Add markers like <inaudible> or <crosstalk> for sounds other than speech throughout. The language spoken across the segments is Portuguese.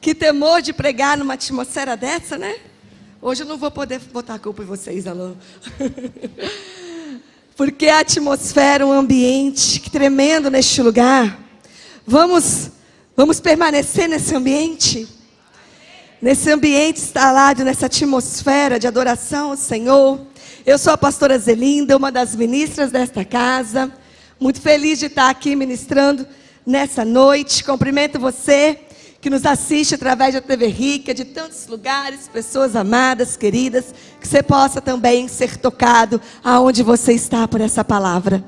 Que temor de pregar numa atmosfera dessa, né? Hoje eu não vou poder botar a culpa em vocês, Alô. <laughs> Porque a atmosfera, um ambiente tremendo neste lugar. Vamos, vamos permanecer nesse ambiente? Nesse ambiente instalado, nessa atmosfera de adoração ao Senhor. Eu sou a pastora Zelinda, uma das ministras desta casa. Muito feliz de estar aqui ministrando nessa noite. Cumprimento você que nos assiste através da TV Rica, de tantos lugares, pessoas amadas, queridas, que você possa também ser tocado aonde você está por essa palavra.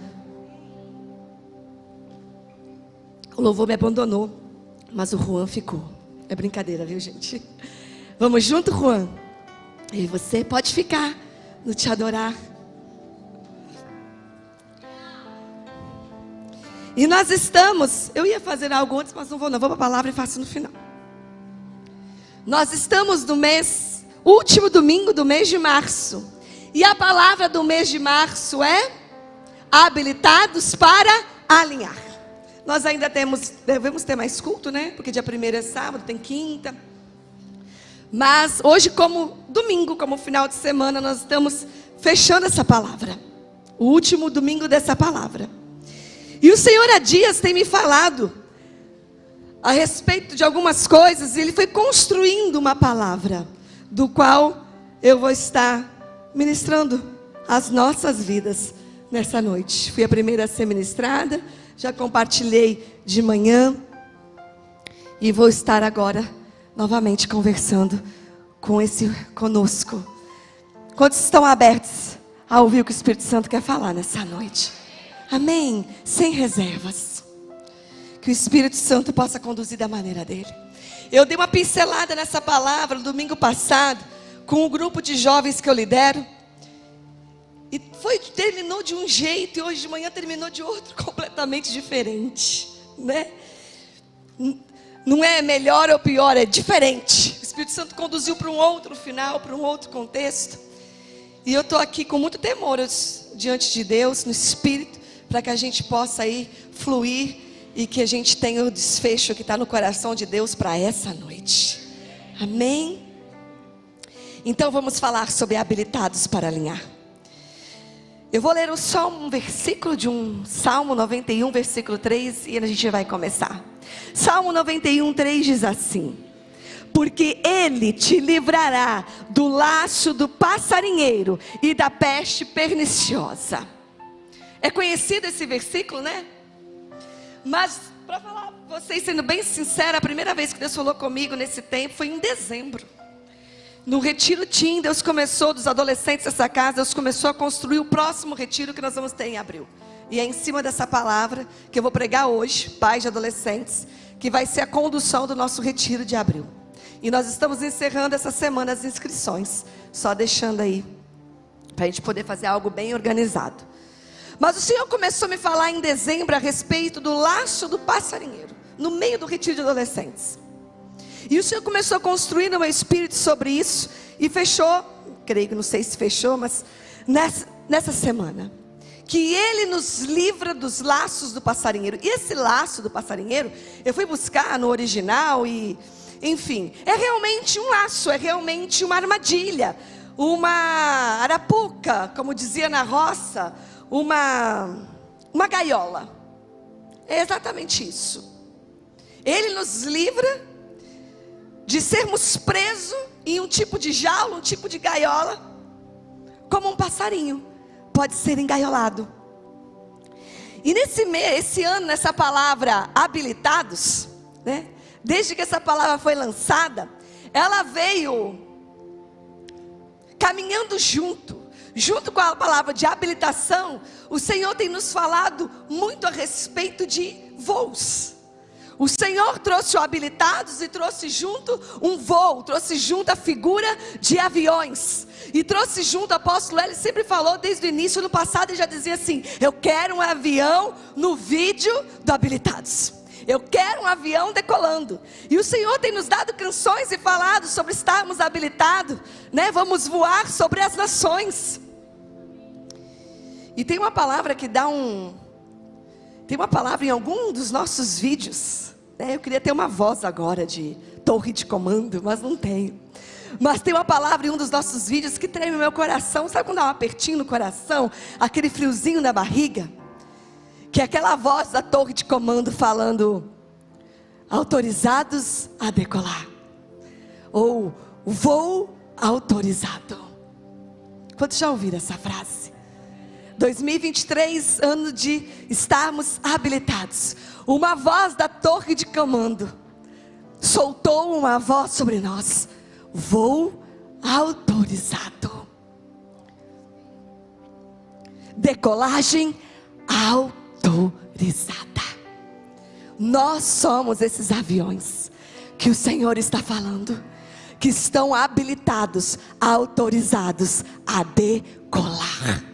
O louvor me abandonou, mas o Juan ficou. É brincadeira, viu, gente? Vamos junto, Juan? E você pode ficar no te adorar. E nós estamos, eu ia fazer algo antes, mas não vou, não vou para a palavra e faço no final. Nós estamos no mês, último domingo do mês de março. E a palavra do mês de março é habilitados para alinhar. Nós ainda temos, devemos ter mais culto, né? Porque dia primeiro é sábado, tem quinta. Mas hoje, como domingo, como final de semana, nós estamos fechando essa palavra. O último domingo dessa palavra. E o Senhor há dias tem me falado a respeito de algumas coisas, e Ele foi construindo uma palavra, do qual eu vou estar ministrando as nossas vidas nessa noite. Fui a primeira a ser ministrada, já compartilhei de manhã, e vou estar agora novamente conversando com esse conosco. Quantos estão abertos a ouvir o que o Espírito Santo quer falar nessa noite? Amém. Sem reservas. Que o Espírito Santo possa conduzir da maneira dele. Eu dei uma pincelada nessa palavra no domingo passado com um grupo de jovens que eu lidero. E foi terminou de um jeito e hoje de manhã terminou de outro <laughs> completamente diferente, né? Não é melhor ou pior, é diferente. O Espírito Santo conduziu para um outro final, para um outro contexto. E eu estou aqui com muito temor diante de Deus, no Espírito para que a gente possa aí fluir e que a gente tenha o desfecho que está no coração de Deus para essa noite. Amém? Então vamos falar sobre habilitados para alinhar. Eu vou ler só um versículo de um Salmo 91, versículo 3, e a gente vai começar. Salmo 91, 3 diz assim: Porque Ele te livrará do laço do passarinheiro e da peste perniciosa. É conhecido esse versículo, né? Mas, para falar, vocês sendo bem sincera, a primeira vez que Deus falou comigo nesse tempo foi em dezembro. No retiro Tim, Deus começou, dos adolescentes dessa casa, Deus começou a construir o próximo retiro que nós vamos ter em abril. E é em cima dessa palavra que eu vou pregar hoje, pais de adolescentes, que vai ser a condução do nosso retiro de abril. E nós estamos encerrando essa semana as inscrições, só deixando aí, para a gente poder fazer algo bem organizado. Mas o Senhor começou a me falar em dezembro a respeito do laço do passarinheiro, no meio do retiro de adolescentes. E o Senhor começou a construir no meu espírito sobre isso e fechou, creio que não sei se fechou, mas nessa, nessa semana, que Ele nos livra dos laços do passarinheiro. E esse laço do passarinheiro, eu fui buscar no original e, enfim, é realmente um laço, é realmente uma armadilha, uma arapuca, como dizia na roça, uma, uma gaiola. É exatamente isso. Ele nos livra de sermos presos em um tipo de jaula, um tipo de gaiola, como um passarinho pode ser engaiolado. E nesse mês, esse ano, nessa palavra habilitados, né? Desde que essa palavra foi lançada, ela veio caminhando junto junto com a palavra de habilitação, o Senhor tem nos falado muito a respeito de voos. O Senhor trouxe o habilitados e trouxe junto um voo, trouxe junto a figura de aviões. E trouxe junto, o apóstolo ele sempre falou desde o início, no passado, ele já dizia assim: Eu quero um avião no vídeo do habilitados. Eu quero um avião decolando. E o Senhor tem nos dado canções e falado sobre estarmos habilitados, né? Vamos voar sobre as nações. E tem uma palavra que dá um. Tem uma palavra em algum dos nossos vídeos, Né? Eu queria ter uma voz agora de torre de comando, mas não tenho. Mas tem uma palavra em um dos nossos vídeos que treme meu coração. Sabe quando dá um apertinho no coração? Aquele friozinho na barriga? Que é aquela voz da torre de comando falando: autorizados a decolar. Ou voo autorizado. Quantos já ouviram essa frase? 2023, ano de estarmos habilitados. Uma voz da torre de comando soltou uma voz sobre nós. Voo autorizado. Decolagem autorizada. Nós somos esses aviões que o Senhor está falando, que estão habilitados, autorizados a decolar.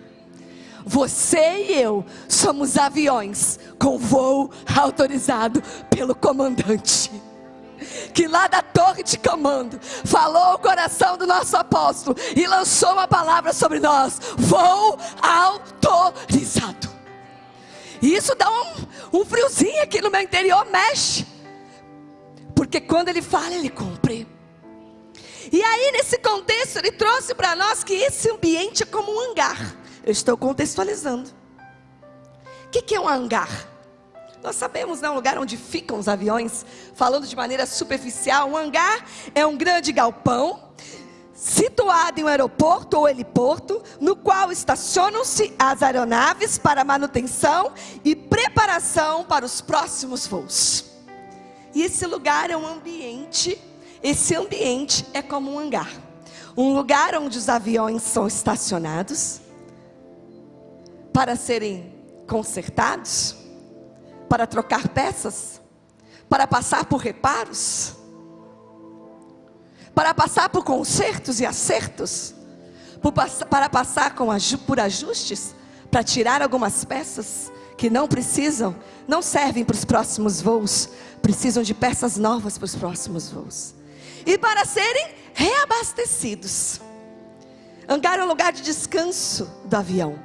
Você e eu somos aviões com voo autorizado pelo comandante. Que lá da torre de comando falou o coração do nosso apóstolo e lançou uma palavra sobre nós: voo autorizado. E isso dá um, um friozinho aqui no meu interior, mexe. Porque quando ele fala, ele cumpre. E aí, nesse contexto, ele trouxe para nós que esse ambiente é como um hangar. Eu estou contextualizando. O que, que é um hangar? Nós sabemos, né, um lugar onde ficam os aviões, falando de maneira superficial, um hangar é um grande galpão situado em um aeroporto ou heliporto, no qual estacionam-se as aeronaves para manutenção e preparação para os próximos voos. E esse lugar é um ambiente, esse ambiente é como um hangar. Um lugar onde os aviões são estacionados, para serem consertados, para trocar peças, para passar por reparos, para passar por consertos e acertos, para passar por ajustes, para tirar algumas peças que não precisam, não servem para os próximos voos, precisam de peças novas para os próximos voos. E para serem reabastecidos. Hangar é um lugar de descanso do avião.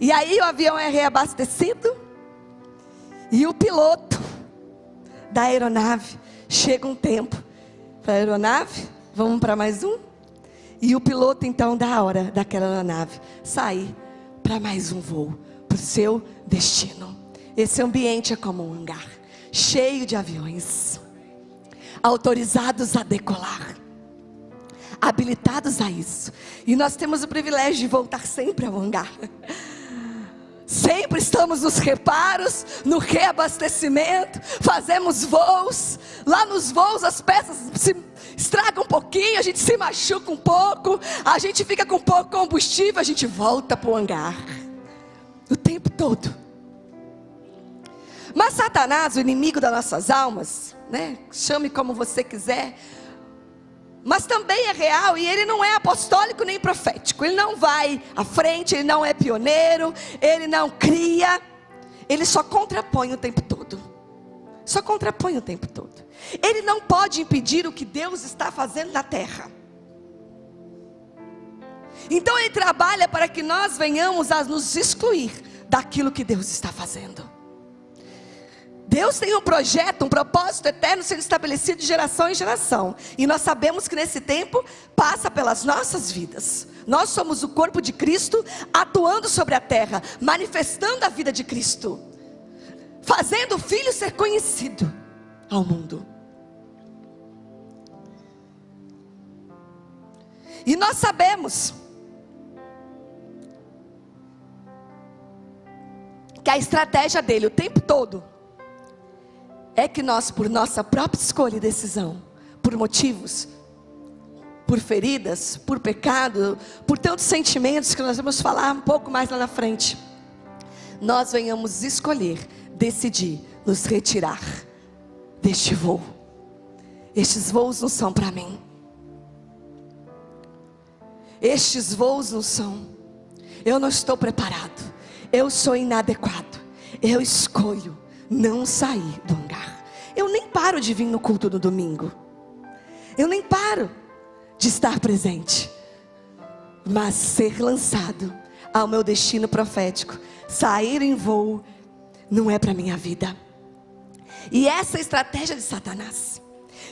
E aí o avião é reabastecido e o piloto da aeronave chega um tempo para a aeronave, vamos para mais um. E o piloto então dá a hora daquela aeronave sair para mais um voo para o seu destino. Esse ambiente é como um hangar cheio de aviões autorizados a decolar habilitados a isso. E nós temos o privilégio de voltar sempre ao hangar. <laughs> Sempre estamos nos reparos, no reabastecimento, fazemos voos. Lá nos voos as peças se estragam um pouquinho, a gente se machuca um pouco, a gente fica com pouco combustível, a gente volta para o hangar. O tempo todo. Mas Satanás, o inimigo das nossas almas, né? Chame como você quiser, mas também é real e ele não é apostólico nem profético. Ele não vai à frente, ele não é pioneiro, ele não cria, ele só contrapõe o tempo todo. Só contrapõe o tempo todo. Ele não pode impedir o que Deus está fazendo na terra. Então ele trabalha para que nós venhamos a nos excluir daquilo que Deus está fazendo. Deus tem um projeto, um propósito eterno sendo estabelecido de geração em geração. E nós sabemos que nesse tempo passa pelas nossas vidas. Nós somos o corpo de Cristo atuando sobre a terra, manifestando a vida de Cristo, fazendo o Filho ser conhecido ao mundo. E nós sabemos que a estratégia dele o tempo todo é que nós, por nossa própria escolha e decisão, por motivos, por feridas, por pecado, por tantos sentimentos que nós vamos falar um pouco mais lá na frente, nós venhamos escolher, decidir nos retirar deste voo. Estes voos não são para mim. Estes voos não são. Eu não estou preparado. Eu sou inadequado. Eu escolho não sair do hangar. Eu nem paro de vir no culto do domingo. Eu nem paro de estar presente. Mas ser lançado ao meu destino profético, sair em voo, não é para minha vida. E essa é estratégia de Satanás.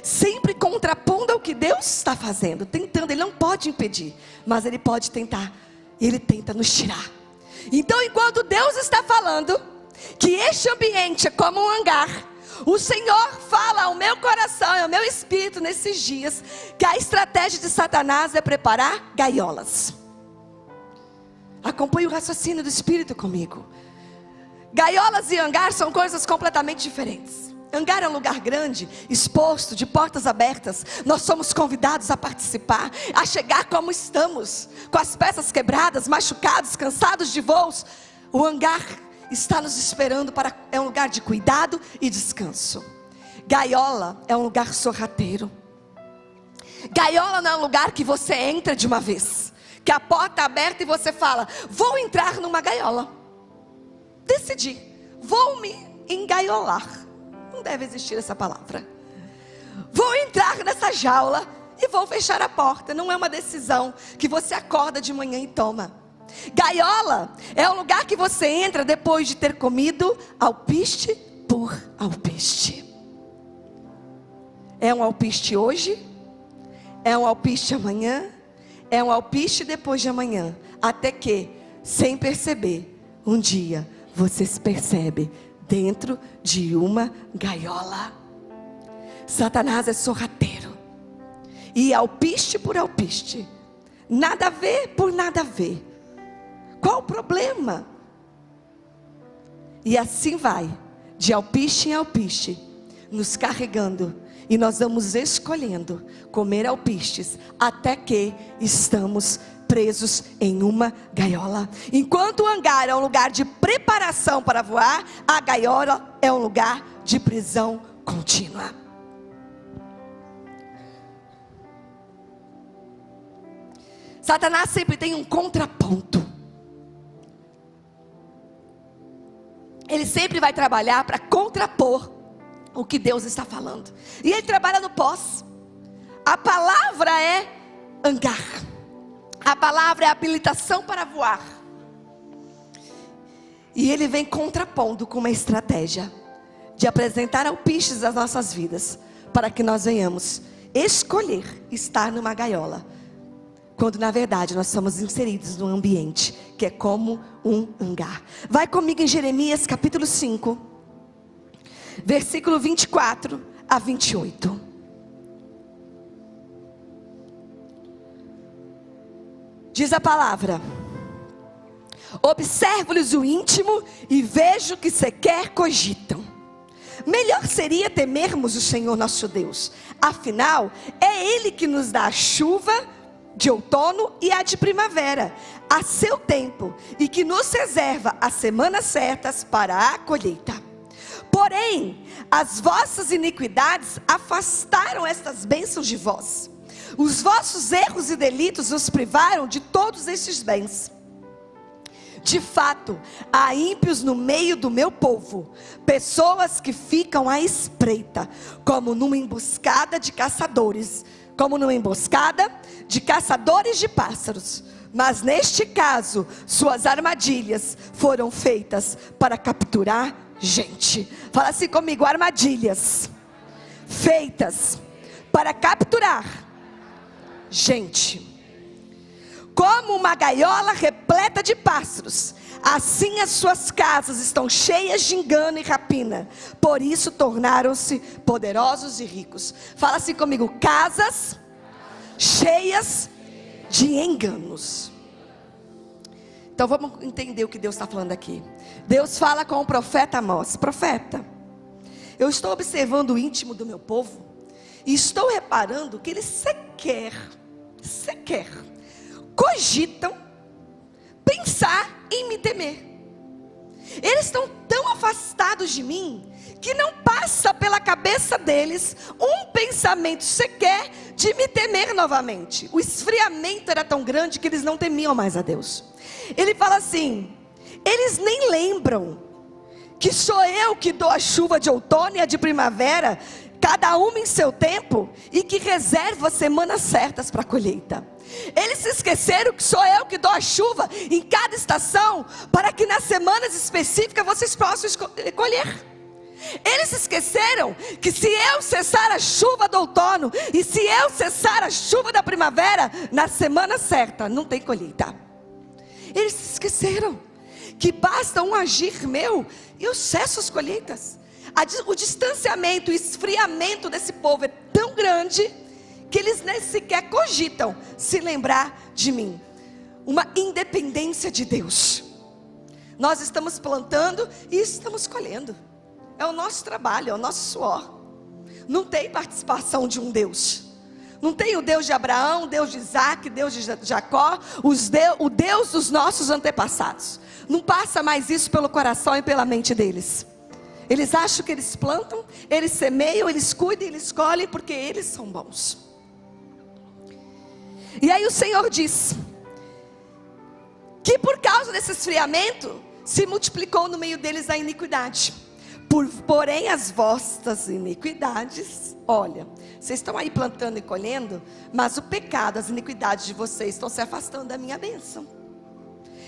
Sempre contrapondo ao que Deus está fazendo, tentando, ele não pode impedir, mas ele pode tentar, ele tenta nos tirar. Então, enquanto Deus está falando que este ambiente é como um hangar, o Senhor fala ao meu coração e ao meu espírito nesses dias que a estratégia de Satanás é preparar gaiolas. Acompanhe o raciocínio do espírito comigo. Gaiolas e hangar são coisas completamente diferentes. Hangar é um lugar grande, exposto, de portas abertas. Nós somos convidados a participar, a chegar como estamos, com as peças quebradas, machucados, cansados de voos. O hangar está nos esperando para é um lugar de cuidado e descanso. Gaiola é um lugar sorrateiro. Gaiola não é um lugar que você entra de uma vez, que a porta é aberta e você fala: "Vou entrar numa gaiola". Decidi, vou me engaiolar. Não deve existir essa palavra. Vou entrar nessa jaula e vou fechar a porta. Não é uma decisão que você acorda de manhã e toma. Gaiola é o lugar que você entra depois de ter comido alpiste por alpiste. É um alpiste hoje, é um alpiste amanhã, é um alpiste depois de amanhã, até que, sem perceber, um dia você se percebe dentro de uma gaiola. Satanás é sorrateiro. E alpiste por alpiste. Nada a ver por nada a ver. Qual o problema? E assim vai, de alpiste em alpiste, nos carregando. E nós vamos escolhendo comer alpistes até que estamos presos em uma gaiola. Enquanto o hangar é um lugar de preparação para voar, a gaiola é um lugar de prisão contínua. Satanás sempre tem um contraponto. Ele sempre vai trabalhar para contrapor o que Deus está falando. E ele trabalha no pós. A palavra é hangar. A palavra é habilitação para voar. E ele vem contrapondo com uma estratégia de apresentar alpistes das nossas vidas, para que nós venhamos escolher estar numa gaiola, quando na verdade nós somos inseridos num ambiente que é como um hangar. Vai comigo em Jeremias capítulo 5, versículo 24 a 28. Diz a palavra: Observo-lhes o íntimo e vejo que sequer cogitam. Melhor seria temermos o Senhor nosso Deus, afinal, é Ele que nos dá a chuva de outono e a de primavera, a seu tempo, e que nos reserva as semanas certas para a colheita. Porém, as vossas iniquidades afastaram estas bênçãos de vós os vossos erros e delitos os privaram de todos estes bens. De fato, há ímpios no meio do meu povo, pessoas que ficam à espreita, como numa emboscada de caçadores, como numa emboscada de caçadores de pássaros. Mas neste caso, suas armadilhas foram feitas para capturar gente. Fala assim comigo: armadilhas feitas para capturar gente. Como uma gaiola repleta de pássaros, assim as suas casas estão cheias de engano e rapina. Por isso tornaram-se poderosos e ricos. Fala assim comigo: casas cheias de enganos. Então vamos entender o que Deus está falando aqui. Deus fala com o profeta Amós: Profeta, eu estou observando o íntimo do meu povo e estou reparando que eles sequer sequer cogitam pensar em me temer. Eles estão tão afastados de mim que não passa pela cabeça deles um pensamento sequer de me temer novamente. O esfriamento era tão grande que eles não temiam mais a Deus. Ele fala assim: eles nem lembram que sou eu que dou a chuva de outono e a de primavera, cada uma em seu tempo, e que reserva semanas certas para a colheita. Eles se esqueceram que sou eu que dou a chuva em cada estação, para que nas semanas específicas vocês possam colher. Eles esqueceram que se eu cessar a chuva do outono e se eu cessar a chuva da primavera, na semana certa não tem colheita. Eles esqueceram que basta um agir meu e eu cesso as colheitas. O distanciamento, o esfriamento desse povo é tão grande que eles nem sequer cogitam se lembrar de mim. Uma independência de Deus. Nós estamos plantando e estamos colhendo. É o nosso trabalho, é o nosso suor. Não tem participação de um Deus. Não tem o Deus de Abraão, Deus de Isaac, Deus de Jacó, Deus, o Deus dos nossos antepassados. Não passa mais isso pelo coração e pela mente deles. Eles acham que eles plantam, eles semeiam, eles cuidam, eles colhem porque eles são bons. E aí o Senhor diz que por causa desse esfriamento se multiplicou no meio deles a iniquidade. Por, porém, as vossas iniquidades, olha, vocês estão aí plantando e colhendo, mas o pecado, as iniquidades de vocês estão se afastando da minha bênção.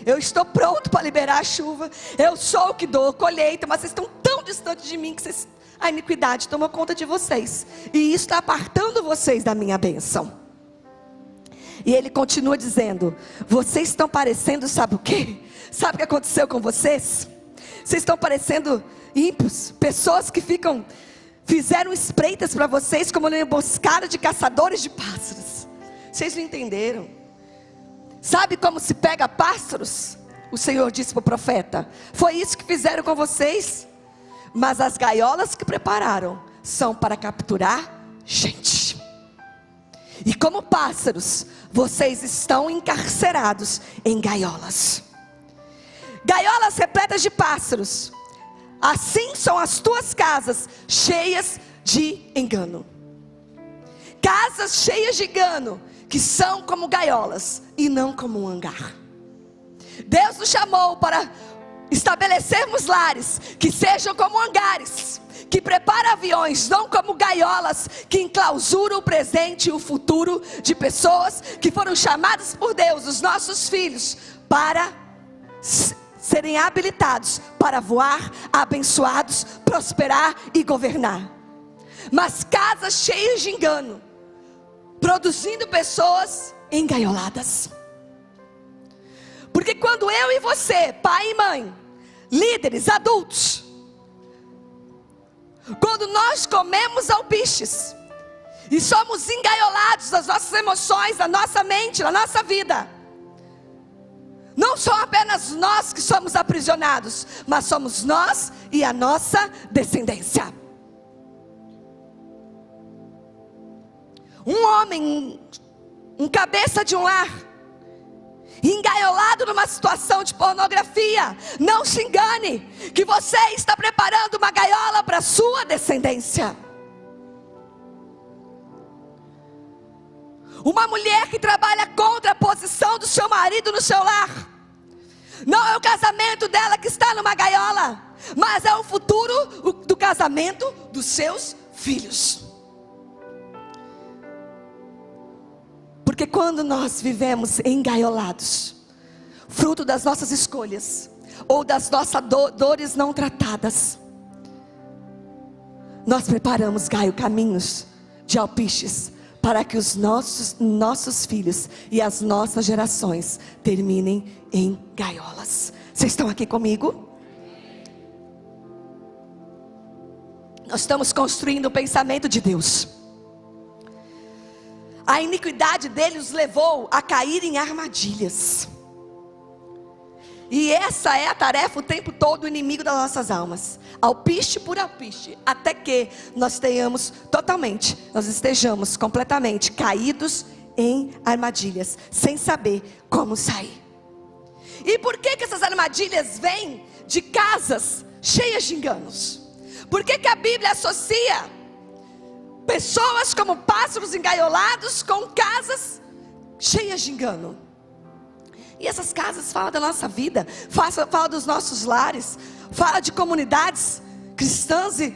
Eu estou pronto para liberar a chuva, eu sou o que dou colheita, mas vocês estão tão distantes de mim que vocês, a iniquidade toma conta de vocês, e isso está apartando vocês da minha bênção. E ele continua dizendo: Vocês estão parecendo, sabe o que? Sabe o que aconteceu com vocês? Vocês estão parecendo ímpios, pessoas que ficam, fizeram espreitas para vocês como uma emboscada de caçadores de pássaros. Vocês não entenderam? Sabe como se pega pássaros? O Senhor disse para o profeta: Foi isso que fizeram com vocês. Mas as gaiolas que prepararam são para capturar gente. E como pássaros, vocês estão encarcerados em gaiolas. Gaiolas repletas de pássaros. Assim são as tuas casas, cheias de engano. Casas cheias de engano, que são como gaiolas e não como um hangar. Deus nos chamou para estabelecermos lares que sejam como hangares, que preparam aviões, não como gaiolas que enclausuram o presente e o futuro de pessoas que foram chamadas por Deus, os nossos filhos, para serem habilitados para voar, abençoados, prosperar e governar. Mas casas cheias de engano, produzindo pessoas engaioladas. Porque quando eu e você, pai e mãe, líderes, adultos, quando nós comemos alpiches e somos engaiolados das nossas emoções, da nossa mente, da nossa vida, não são apenas nós que somos aprisionados, mas somos nós e a nossa descendência. Um homem, um cabeça de um lar, engaiolado numa situação de pornografia, não se engane, que você está preparando uma gaiola para sua descendência. Uma mulher que trabalha contra a posição do seu marido no seu lar. Não é o casamento dela que está numa gaiola, mas é o futuro do casamento dos seus filhos. Porque quando nós vivemos engaiolados, fruto das nossas escolhas, ou das nossas do dores não tratadas, nós preparamos, Gaio, caminhos de alpiches para que os nossos, nossos filhos e as nossas gerações terminem em gaiolas. Vocês estão aqui comigo? Nós estamos construindo o pensamento de Deus. A iniquidade deles os levou a cair em armadilhas. E essa é a tarefa o tempo todo do inimigo das nossas almas. Alpiste por alpiste, até que nós tenhamos totalmente, nós estejamos completamente caídos em armadilhas, sem saber como sair. E por que que essas armadilhas vêm de casas cheias de enganos? Por que que a Bíblia associa pessoas como pássaros engaiolados com casas cheias de engano? E essas casas falam da nossa vida, fala, fala dos nossos lares, fala de comunidades cristãs. E...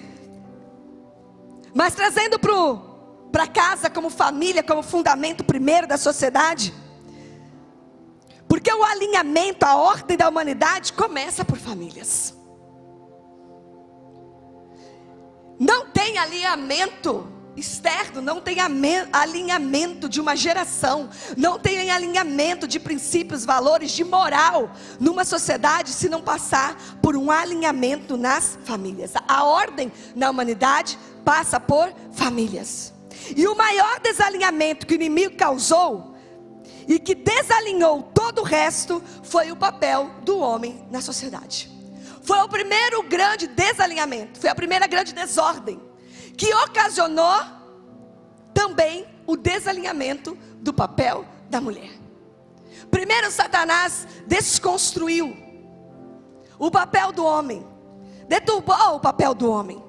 Mas trazendo para casa como família, como fundamento primeiro da sociedade. Porque o alinhamento, a ordem da humanidade começa por famílias. não tem alinhamento externo, não tem alinhamento de uma geração, não tem alinhamento de princípios, valores, de moral numa sociedade se não passar por um alinhamento nas famílias. A ordem na humanidade passa por famílias. E o maior desalinhamento que o inimigo causou e que desalinhou todo o resto foi o papel do homem na sociedade. Foi o primeiro grande desalinhamento, foi a primeira grande desordem que ocasionou também o desalinhamento do papel da mulher. Primeiro, Satanás desconstruiu o papel do homem, deturbou o papel do homem,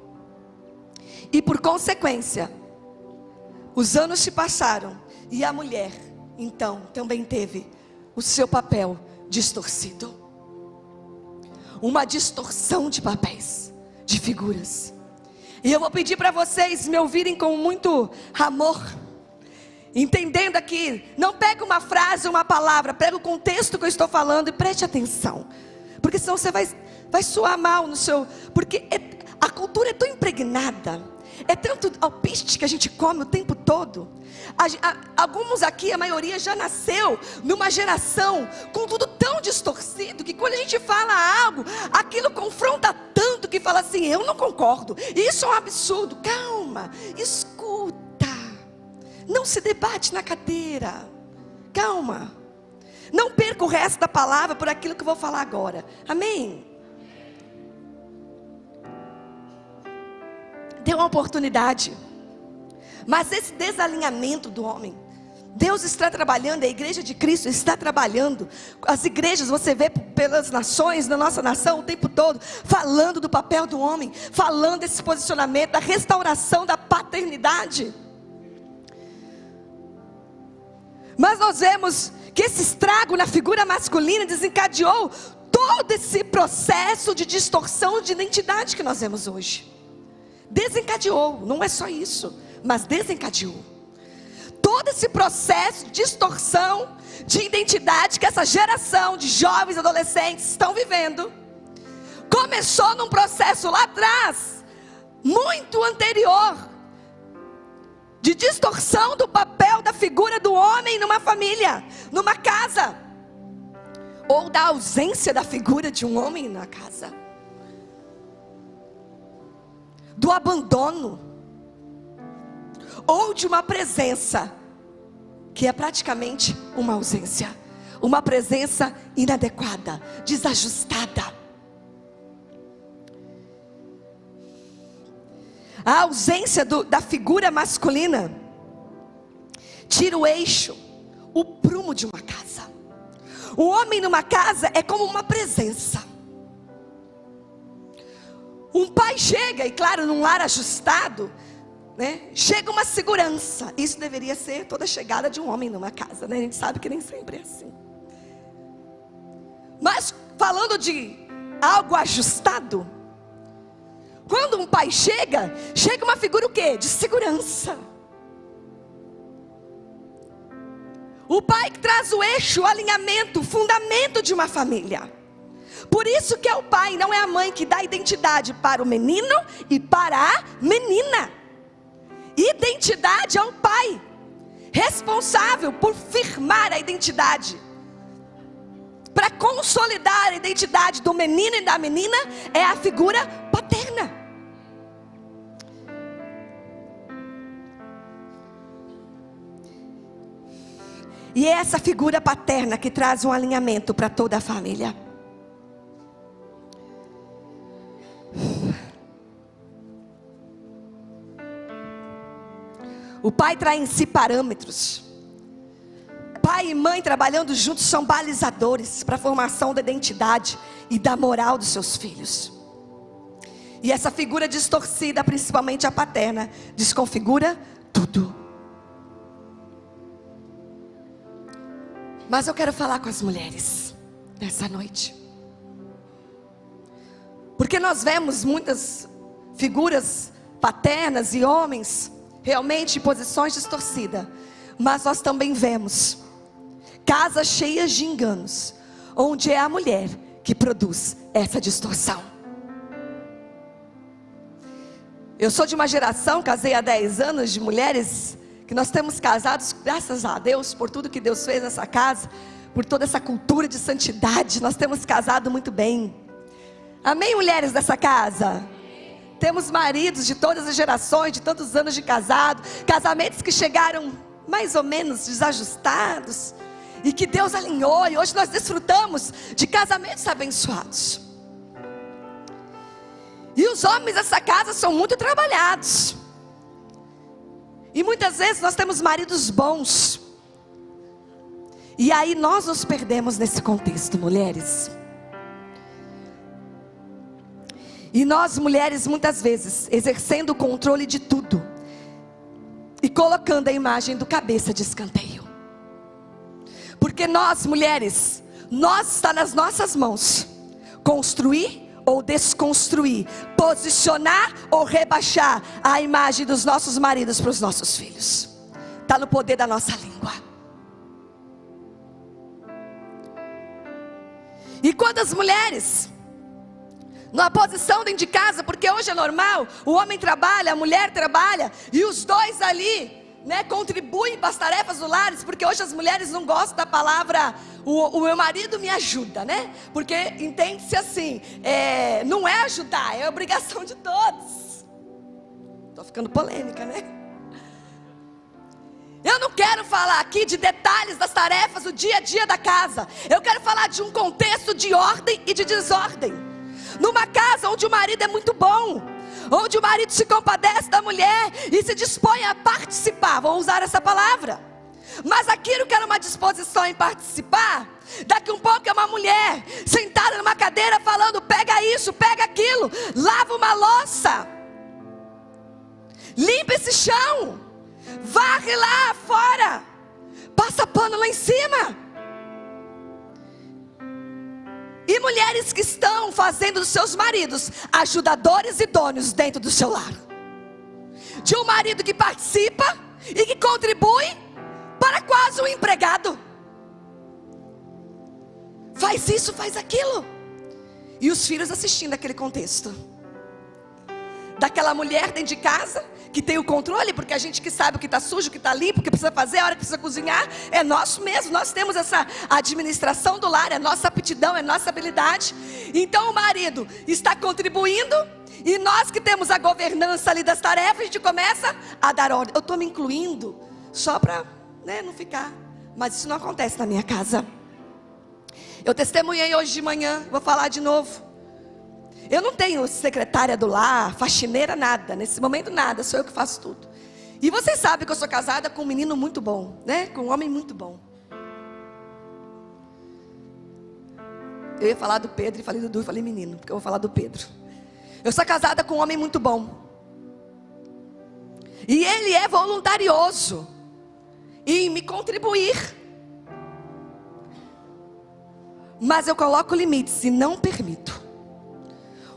e por consequência, os anos se passaram e a mulher, então, também teve o seu papel distorcido uma distorção de papéis, de figuras. E eu vou pedir para vocês me ouvirem com muito amor. Entendendo aqui, não pega uma frase, uma palavra, pega o contexto que eu estou falando e preste atenção. Porque senão você vai, vai soar mal no seu. Porque é, a cultura é tão impregnada, é tanto alpiste que a gente come o tempo todo. A, a, alguns aqui, a maioria já nasceu numa geração com tudo tão distorcido que quando a gente fala algo, aquilo confronta tanto que fala assim: eu não concordo, isso é um absurdo. Calma, escuta, não se debate na cadeira, calma, não perca o resto da palavra por aquilo que eu vou falar agora, amém? Dê uma oportunidade. Mas esse desalinhamento do homem, Deus está trabalhando, a igreja de Cristo está trabalhando. As igrejas, você vê pelas nações, na nossa nação, o tempo todo, falando do papel do homem, falando desse posicionamento, da restauração da paternidade. Mas nós vemos que esse estrago na figura masculina desencadeou todo esse processo de distorção de identidade que nós vemos hoje. Desencadeou, não é só isso mas desencadeou. Todo esse processo de distorção de identidade que essa geração de jovens adolescentes estão vivendo, começou num processo lá atrás, muito anterior, de distorção do papel da figura do homem numa família, numa casa, ou da ausência da figura de um homem na casa, do abandono, ou de uma presença que é praticamente uma ausência, uma presença inadequada, desajustada. A ausência do, da figura masculina tira o eixo, o prumo de uma casa. O homem numa casa é como uma presença. Um pai chega, e claro, num lar ajustado, né? Chega uma segurança. Isso deveria ser toda chegada de um homem numa casa, né? A gente sabe que nem sempre é assim. Mas falando de algo ajustado, quando um pai chega, chega uma figura o quê? De segurança. O pai que traz o eixo, o alinhamento, o fundamento de uma família. Por isso que é o pai, não é a mãe que dá identidade para o menino e para a menina. Identidade é um pai responsável por firmar a identidade. Para consolidar a identidade do menino e da menina é a figura paterna. E é essa figura paterna que traz um alinhamento para toda a família. O pai traz em si parâmetros. Pai e mãe trabalhando juntos são balizadores para a formação da identidade e da moral dos seus filhos. E essa figura distorcida, principalmente a paterna, desconfigura tudo. Mas eu quero falar com as mulheres nessa noite. Porque nós vemos muitas figuras paternas e homens realmente posições distorcidas. Mas nós também vemos casas cheias de enganos, onde é a mulher que produz essa distorção. Eu sou de uma geração, casei há 10 anos, de mulheres que nós temos casados, graças a Deus, por tudo que Deus fez nessa casa, por toda essa cultura de santidade, nós temos casado muito bem. Amém, mulheres dessa casa? Temos maridos de todas as gerações, de tantos anos de casado, casamentos que chegaram mais ou menos desajustados, e que Deus alinhou, e hoje nós desfrutamos de casamentos abençoados. E os homens dessa casa são muito trabalhados. E muitas vezes nós temos maridos bons. E aí nós nos perdemos nesse contexto, mulheres. E nós, mulheres, muitas vezes, exercendo o controle de tudo e colocando a imagem do cabeça de escanteio. Porque nós, mulheres, nós está nas nossas mãos construir ou desconstruir, posicionar ou rebaixar a imagem dos nossos maridos para os nossos filhos. Está no poder da nossa língua. E quantas mulheres, numa posição dentro de casa, porque hoje é normal, o homem trabalha, a mulher trabalha, e os dois ali né, contribuem para as tarefas do lar, porque hoje as mulheres não gostam da palavra o, o meu marido me ajuda, né? Porque entende-se assim, é, não é ajudar, é obrigação de todos. Estou ficando polêmica, né? Eu não quero falar aqui de detalhes das tarefas do dia a dia da casa. Eu quero falar de um contexto de ordem e de desordem. Numa casa onde o marido é muito bom, onde o marido se compadece da mulher e se dispõe a participar, vou usar essa palavra. Mas aquilo que era uma disposição em participar, daqui um pouco é uma mulher sentada numa cadeira falando: pega isso, pega aquilo, lava uma louça, limpa esse chão, varre lá fora, passa pano lá em cima. Mulheres que estão fazendo dos seus maridos ajudadores idôneos dentro do seu lar. De um marido que participa e que contribui para quase um empregado. Faz isso, faz aquilo. E os filhos assistindo aquele contexto. Daquela mulher dentro de casa que tem o controle, porque a gente que sabe o que está sujo, o que está limpo, o que precisa fazer, a hora que precisa cozinhar, é nosso mesmo. Nós temos essa administração do lar, é nossa aptidão, é nossa habilidade. Então o marido está contribuindo e nós que temos a governança ali das tarefas, a gente começa a dar ordem. Eu estou me incluindo só para né, não ficar. Mas isso não acontece na minha casa. Eu testemunhei hoje de manhã, vou falar de novo. Eu não tenho secretária do lar, faxineira, nada. Nesse momento, nada. Sou eu que faço tudo. E vocês sabem que eu sou casada com um menino muito bom, né? Com um homem muito bom. Eu ia falar do Pedro e falei do Du e falei menino, porque eu vou falar do Pedro. Eu sou casada com um homem muito bom. E ele é voluntarioso em me contribuir. Mas eu coloco limites e não permito.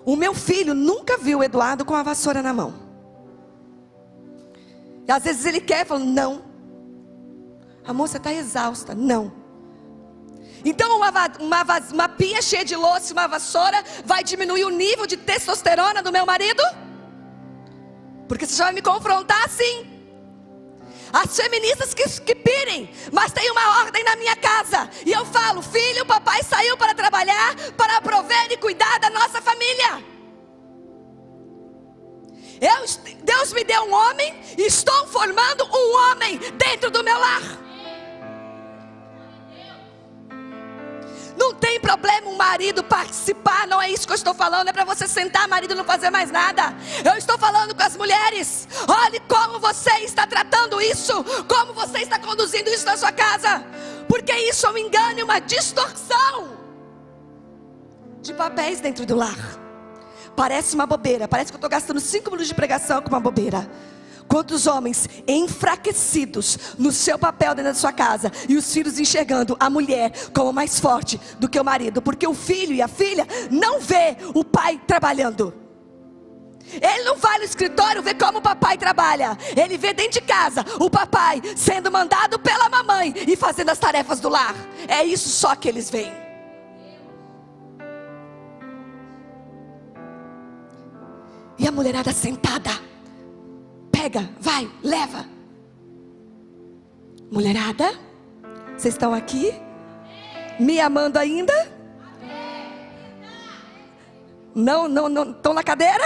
O meu filho nunca viu o Eduardo com a vassoura na mão. E às vezes ele quer, fala, não. A moça está exausta, não. Então uma, uma, uma pia cheia de louça, uma vassoura, vai diminuir o nível de testosterona do meu marido? Porque você já vai me confrontar assim. As feministas que, que pirem, mas tem uma ordem na minha casa. E eu falo: filho, papai saiu para trabalhar, para prover e cuidar da nossa família. Eu, Deus me deu um homem estou formando um homem dentro do meu lar. Não tem problema um marido participar, não é isso que eu estou falando, é para você sentar, marido, não fazer mais nada. Eu estou falando com as mulheres. Olhe como você isso, como você está conduzindo isso na sua casa, porque isso é um engano e uma distorção de papéis dentro do lar. Parece uma bobeira, parece que eu estou gastando cinco minutos de pregação com uma bobeira. Quantos homens enfraquecidos no seu papel dentro da sua casa e os filhos enxergando a mulher como mais forte do que o marido, porque o filho e a filha não vê o pai trabalhando. Ele não vai no escritório ver como o papai trabalha. Ele vê dentro de casa o papai sendo mandado pela mamãe e fazendo as tarefas do lar. É isso só que eles veem. E a mulherada sentada pega, vai, leva. Mulherada, vocês estão aqui? Me amando ainda? Não, não, não, estão na cadeira?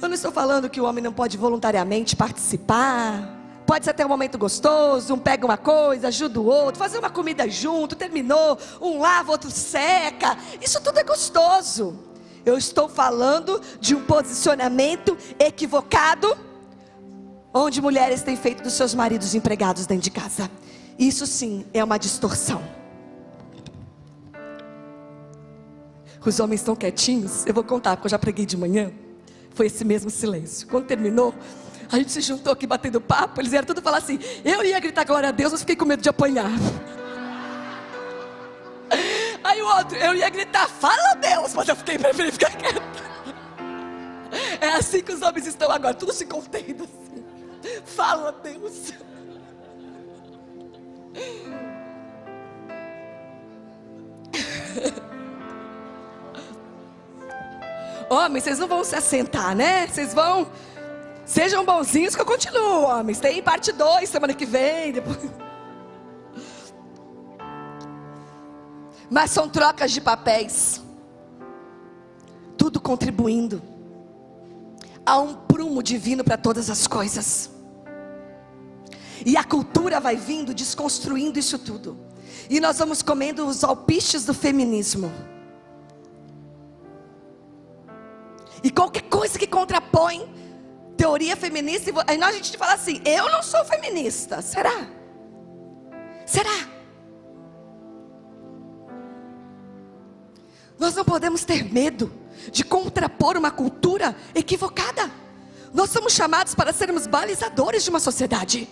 Eu não estou falando que o homem não pode voluntariamente participar. Pode ser até um momento gostoso, um pega uma coisa, ajuda o outro, fazer uma comida junto, terminou, um lava, outro seca. Isso tudo é gostoso. Eu estou falando de um posicionamento equivocado, onde mulheres têm feito dos seus maridos empregados dentro de casa. Isso sim é uma distorção. Os homens estão quietinhos, eu vou contar, porque eu já preguei de manhã. Foi esse mesmo silêncio. Quando terminou, a gente se juntou aqui batendo papo. Eles vieram tudo falar assim: eu ia gritar glória a Deus, mas fiquei com medo de apanhar. <laughs> Aí o outro, eu ia gritar, fala Deus, mas eu fiquei preferi ficar <laughs> quieta. É assim que os homens estão agora, tudo se contendo assim. Fala Deus. <laughs> Homens, vocês não vão se assentar, né? Vocês vão. Sejam bonzinhos que eu continuo, homens. Tem parte 2 semana que vem. Depois... Mas são trocas de papéis. Tudo contribuindo a um prumo divino para todas as coisas. E a cultura vai vindo desconstruindo isso tudo. E nós vamos comendo os alpistes do feminismo. E qualquer coisa que contrapõe teoria feminista, aí nós a gente fala assim: eu não sou feminista. Será? Será? Nós não podemos ter medo de contrapor uma cultura equivocada. Nós somos chamados para sermos balizadores de uma sociedade.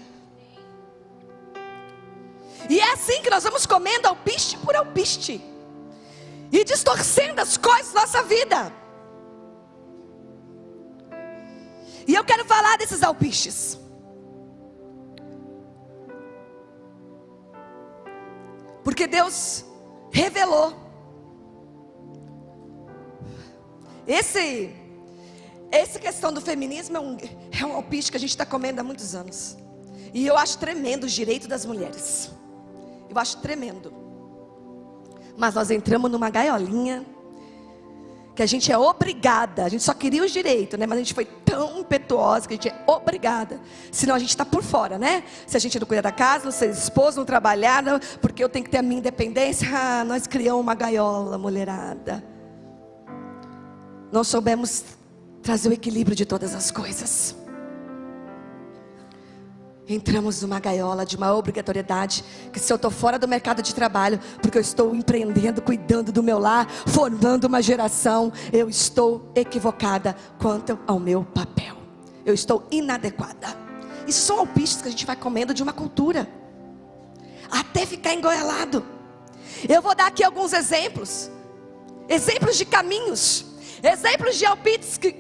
E é assim que nós vamos comendo alpiste por alpiste e distorcendo as coisas da nossa vida. E eu quero falar desses alpistes. Porque Deus revelou esse essa questão do feminismo é um, é um alpiste que a gente está comendo há muitos anos. E eu acho tremendo o direito das mulheres. Eu acho tremendo. Mas nós entramos numa gaiolinha que a gente é obrigada, a gente só queria os direitos, né? Mas a gente foi tão impetuosa que a gente é obrigada. Senão a gente está por fora, né? Se a gente não cuida da casa, não ser esposo, não trabalhar, não, porque eu tenho que ter a minha independência. Ah, nós criamos uma gaiola, mulherada. Não soubemos trazer o equilíbrio de todas as coisas. Entramos numa gaiola de uma obrigatoriedade, que se eu estou fora do mercado de trabalho, porque eu estou empreendendo, cuidando do meu lar, formando uma geração, eu estou equivocada quanto ao meu papel. Eu estou inadequada. Isso são alpistes que a gente vai comendo de uma cultura, até ficar engoelado. Eu vou dar aqui alguns exemplos, exemplos de caminhos exemplos de alpistes que,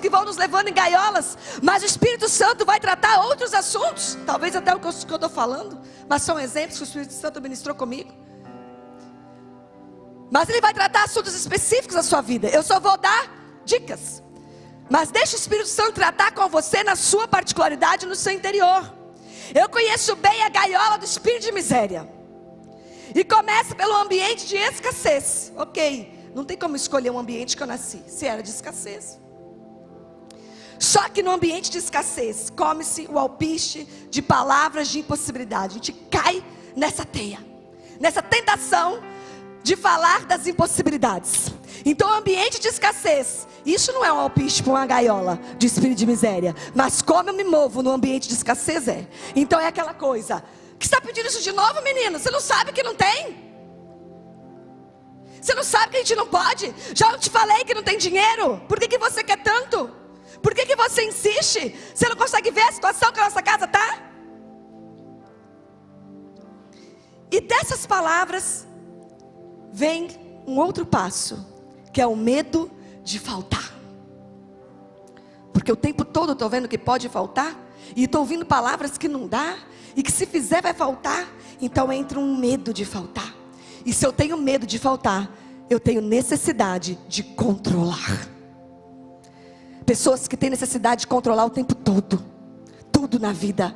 que vão nos levando em gaiolas, mas o Espírito Santo vai tratar outros assuntos, talvez até o que eu estou falando, mas são exemplos que o Espírito Santo ministrou comigo. Mas ele vai tratar assuntos específicos da sua vida. Eu só vou dar dicas. Mas deixa o Espírito Santo tratar com você na sua particularidade, no seu interior. Eu conheço bem a gaiola do espírito de miséria. E começa pelo ambiente de escassez. Ok. Não tem como escolher um ambiente que eu nasci, se era de escassez. Só que no ambiente de escassez, come-se o alpiste de palavras de impossibilidade. A gente cai nessa teia, nessa tentação de falar das impossibilidades. Então, ambiente de escassez, isso não é um alpiste para uma gaiola de espírito de miséria, mas como eu me movo no ambiente de escassez é. Então, é aquela coisa. Que está pedindo isso de novo, menino? Você não sabe que não tem? Você não sabe que a gente não pode? Já te falei que não tem dinheiro. Por que, que você quer tanto? Por que, que você insiste? Você não consegue ver a situação que a nossa casa está? E dessas palavras vem um outro passo, que é o medo de faltar. Porque o tempo todo eu estou vendo que pode faltar, e estou ouvindo palavras que não dá, e que se fizer vai faltar, então entra um medo de faltar. E se eu tenho medo de faltar, eu tenho necessidade de controlar. Pessoas que têm necessidade de controlar o tempo todo, tudo na vida,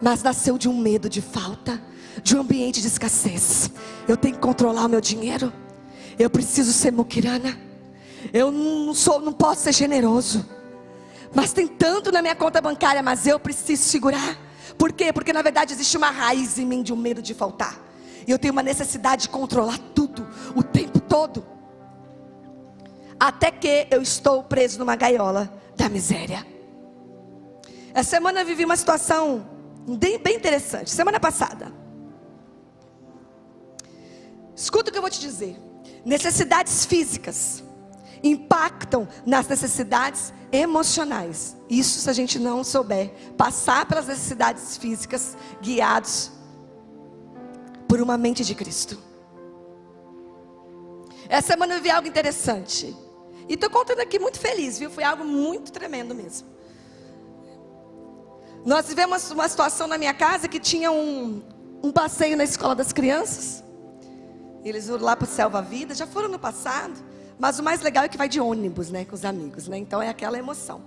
mas nasceu de um medo de falta, de um ambiente de escassez. Eu tenho que controlar o meu dinheiro. Eu preciso ser muquirana. Eu não sou, não posso ser generoso. Mas tem tanto na minha conta bancária, mas eu preciso segurar. Por quê? Porque na verdade existe uma raiz em mim de um medo de faltar. E eu tenho uma necessidade de controlar tudo, o tempo todo. Até que eu estou preso numa gaiola da miséria. Essa semana eu vivi uma situação bem, interessante. Semana passada. Escuta o que eu vou te dizer. Necessidades físicas impactam nas necessidades emocionais. Isso se a gente não souber passar pelas necessidades físicas guiados por uma mente de Cristo. Essa semana eu vi algo interessante. E estou contando aqui muito feliz, viu? Foi algo muito tremendo mesmo. Nós vivemos uma situação na minha casa que tinha um, um passeio na escola das crianças. Eles foram lá para o Selva Vida, já foram no passado. Mas o mais legal é que vai de ônibus, né, com os amigos, né? Então é aquela emoção.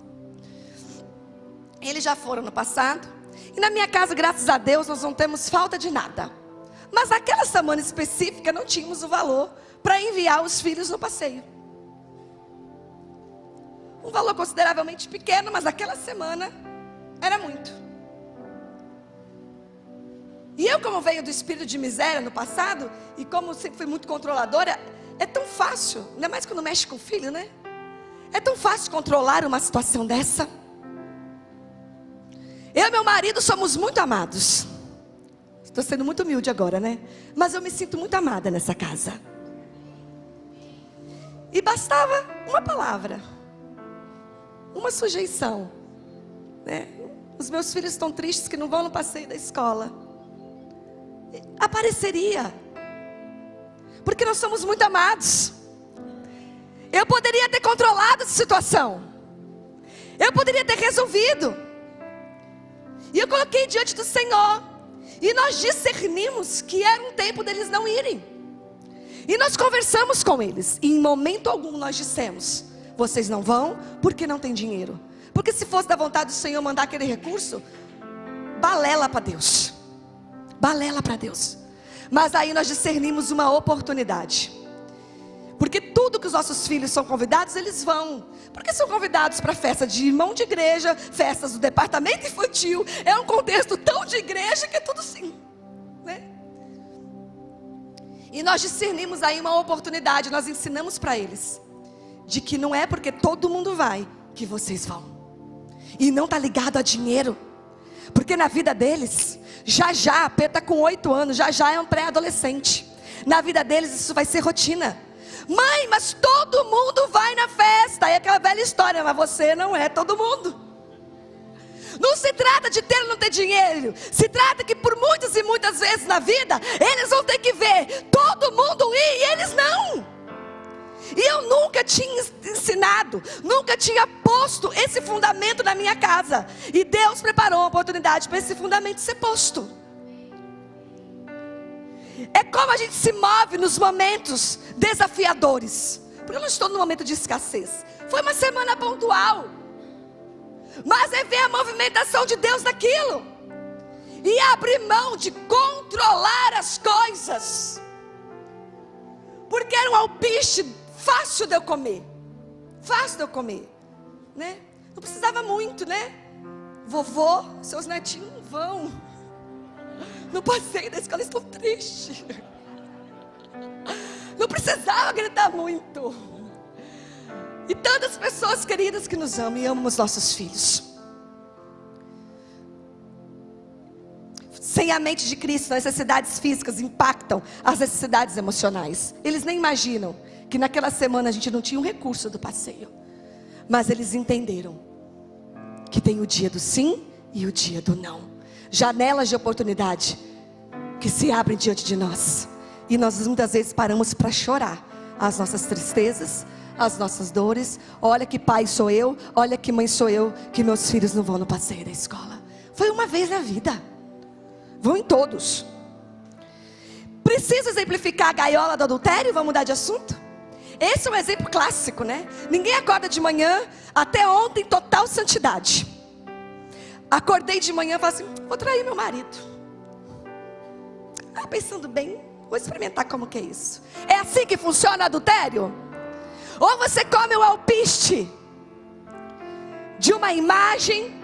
Eles já foram no passado. E na minha casa, graças a Deus, nós não temos falta de nada. Mas naquela semana específica não tínhamos o valor para enviar os filhos no passeio. Um valor consideravelmente pequeno, mas aquela semana era muito. E eu, como venho do espírito de miséria no passado, e como sempre fui muito controladora, é tão fácil, ainda mais quando mexe com o filho, né? É tão fácil controlar uma situação dessa. Eu e meu marido somos muito amados. Estou sendo muito humilde agora, né? Mas eu me sinto muito amada nessa casa. E bastava uma palavra, uma sujeição. Né? Os meus filhos estão tristes que não vão no passeio da escola. Apareceria porque nós somos muito amados. Eu poderia ter controlado essa situação. Eu poderia ter resolvido. E eu coloquei diante do Senhor. E nós discernimos que era um tempo deles não irem. E nós conversamos com eles. E em momento algum nós dissemos: vocês não vão porque não tem dinheiro. Porque se fosse da vontade do Senhor mandar aquele recurso, balela para Deus. Balela para Deus. Mas aí nós discernimos uma oportunidade. Porque tudo que os nossos filhos são convidados, eles vão. Porque são convidados para festa de irmão de igreja, festas do departamento infantil. É um contexto tão de igreja que é tudo sim. Né? E nós discernimos aí uma oportunidade, nós ensinamos para eles. De que não é porque todo mundo vai que vocês vão. E não está ligado a dinheiro. Porque na vida deles, já já, a Pedro está com oito anos, já já é um pré-adolescente. Na vida deles isso vai ser rotina. Mãe, mas todo mundo vai na festa. É aquela velha história, mas você não é todo mundo. Não se trata de ter ou não ter dinheiro. Se trata que por muitas e muitas vezes na vida, eles vão ter que ver todo mundo ir e eles não. E eu nunca tinha ensinado, nunca tinha posto esse fundamento na minha casa. E Deus preparou uma oportunidade para esse fundamento ser posto. É como a gente se move nos momentos desafiadores. Porque eu não estou num momento de escassez. Foi uma semana pontual. Mas é ver a movimentação de Deus naquilo. E abrir mão de controlar as coisas. Porque era um alpiste fácil de eu comer. Fácil de eu comer, né? Não precisava muito, né? Vovô, seus netinhos vão. No passeio da escola estou triste. Não precisava gritar muito. E tantas pessoas queridas que nos amam e amam os nossos filhos. Sem a mente de Cristo, as necessidades físicas impactam as necessidades emocionais. Eles nem imaginam que naquela semana a gente não tinha um recurso do passeio. Mas eles entenderam que tem o dia do sim e o dia do não. Janelas de oportunidade que se abrem diante de nós. E nós muitas vezes paramos para chorar as nossas tristezas, as nossas dores. Olha que pai sou eu, olha que mãe sou eu, que meus filhos não vão no passeio da escola. Foi uma vez na vida. Vão em todos. Precisa exemplificar a gaiola do adultério? Vamos mudar de assunto? Esse é um exemplo clássico, né? Ninguém acorda de manhã, até ontem, total santidade. Acordei de manhã e falei assim: vou trair meu marido. Ah, pensando bem, vou experimentar como que é isso. É assim que funciona o adultério? Ou você come o alpiste de uma imagem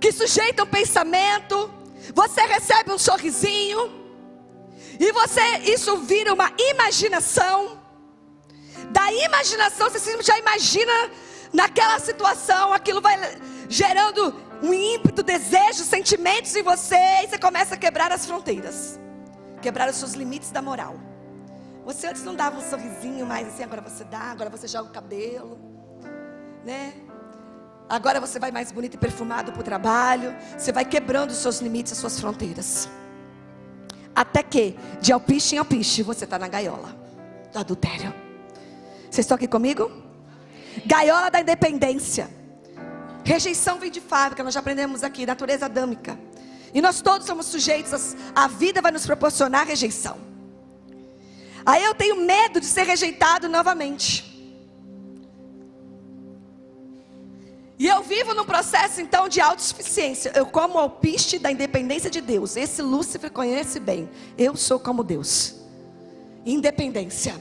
que sujeita um pensamento, você recebe um sorrisinho, e você, isso vira uma imaginação. Da imaginação, você já imagina naquela situação, aquilo vai gerando um ímpeto, desejo, sentimentos em você, e você começa a quebrar as fronteiras, quebrar os seus limites da moral. Você antes não dava um sorrisinho mais assim, agora você dá, agora você joga o cabelo, né? Agora você vai mais bonito e perfumado para o trabalho. Você vai quebrando os seus limites, as suas fronteiras. Até que, de alpiste em alpiste, você está na gaiola do adultério. Vocês estão aqui comigo? Gaiola da independência. Rejeição vem de fábrica, nós já aprendemos aqui, natureza adâmica. E nós todos somos sujeitos, a vida vai nos proporcionar rejeição. Aí eu tenho medo de ser rejeitado novamente. E eu vivo num processo então de autossuficiência. Eu como alpiste da independência de Deus. Esse Lúcifer conhece bem. Eu sou como Deus. Independência.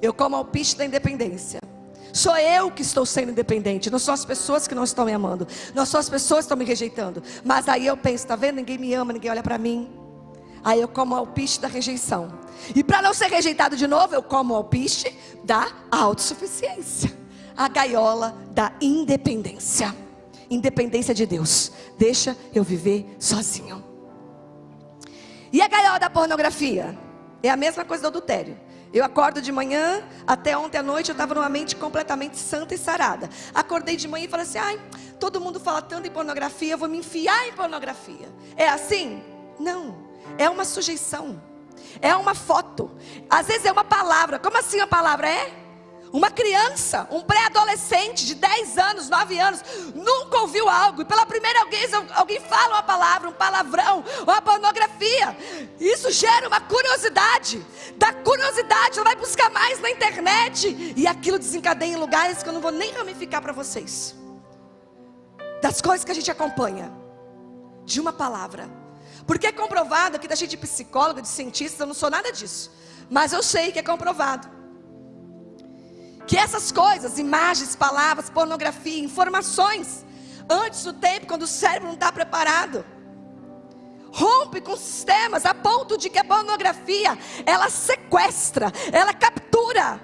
Eu como alpiste da independência. Sou eu que estou sendo independente, não são as pessoas que não estão me amando, não são as pessoas que estão me rejeitando. Mas aí eu penso, tá vendo? Ninguém me ama, ninguém olha para mim. Aí eu como alpiste da rejeição. E para não ser rejeitado de novo, eu como alpiste da autossuficiência a gaiola da independência. Independência de Deus. Deixa eu viver sozinho. E a gaiola da pornografia? É a mesma coisa do adultério. Eu acordo de manhã, até ontem à noite eu estava numa mente completamente santa e sarada. Acordei de manhã e falei assim: ai, todo mundo fala tanto em pornografia, eu vou me enfiar em pornografia. É assim? Não. É uma sujeição. É uma foto. Às vezes é uma palavra. Como assim a palavra é? Uma criança, um pré-adolescente de 10 anos, 9 anos, nunca ouviu algo, e pela primeira vez alguém fala uma palavra, um palavrão, uma pornografia. Isso gera uma curiosidade. Da curiosidade, ela vai buscar mais na internet, e aquilo desencadeia em lugares que eu não vou nem ramificar para vocês. Das coisas que a gente acompanha, de uma palavra. Porque é comprovado, aqui da gente de psicóloga, de cientista, eu não sou nada disso. Mas eu sei que é comprovado que essas coisas, imagens, palavras, pornografia, informações, antes do tempo, quando o cérebro não está preparado, rompe com sistemas a ponto de que a pornografia ela sequestra, ela captura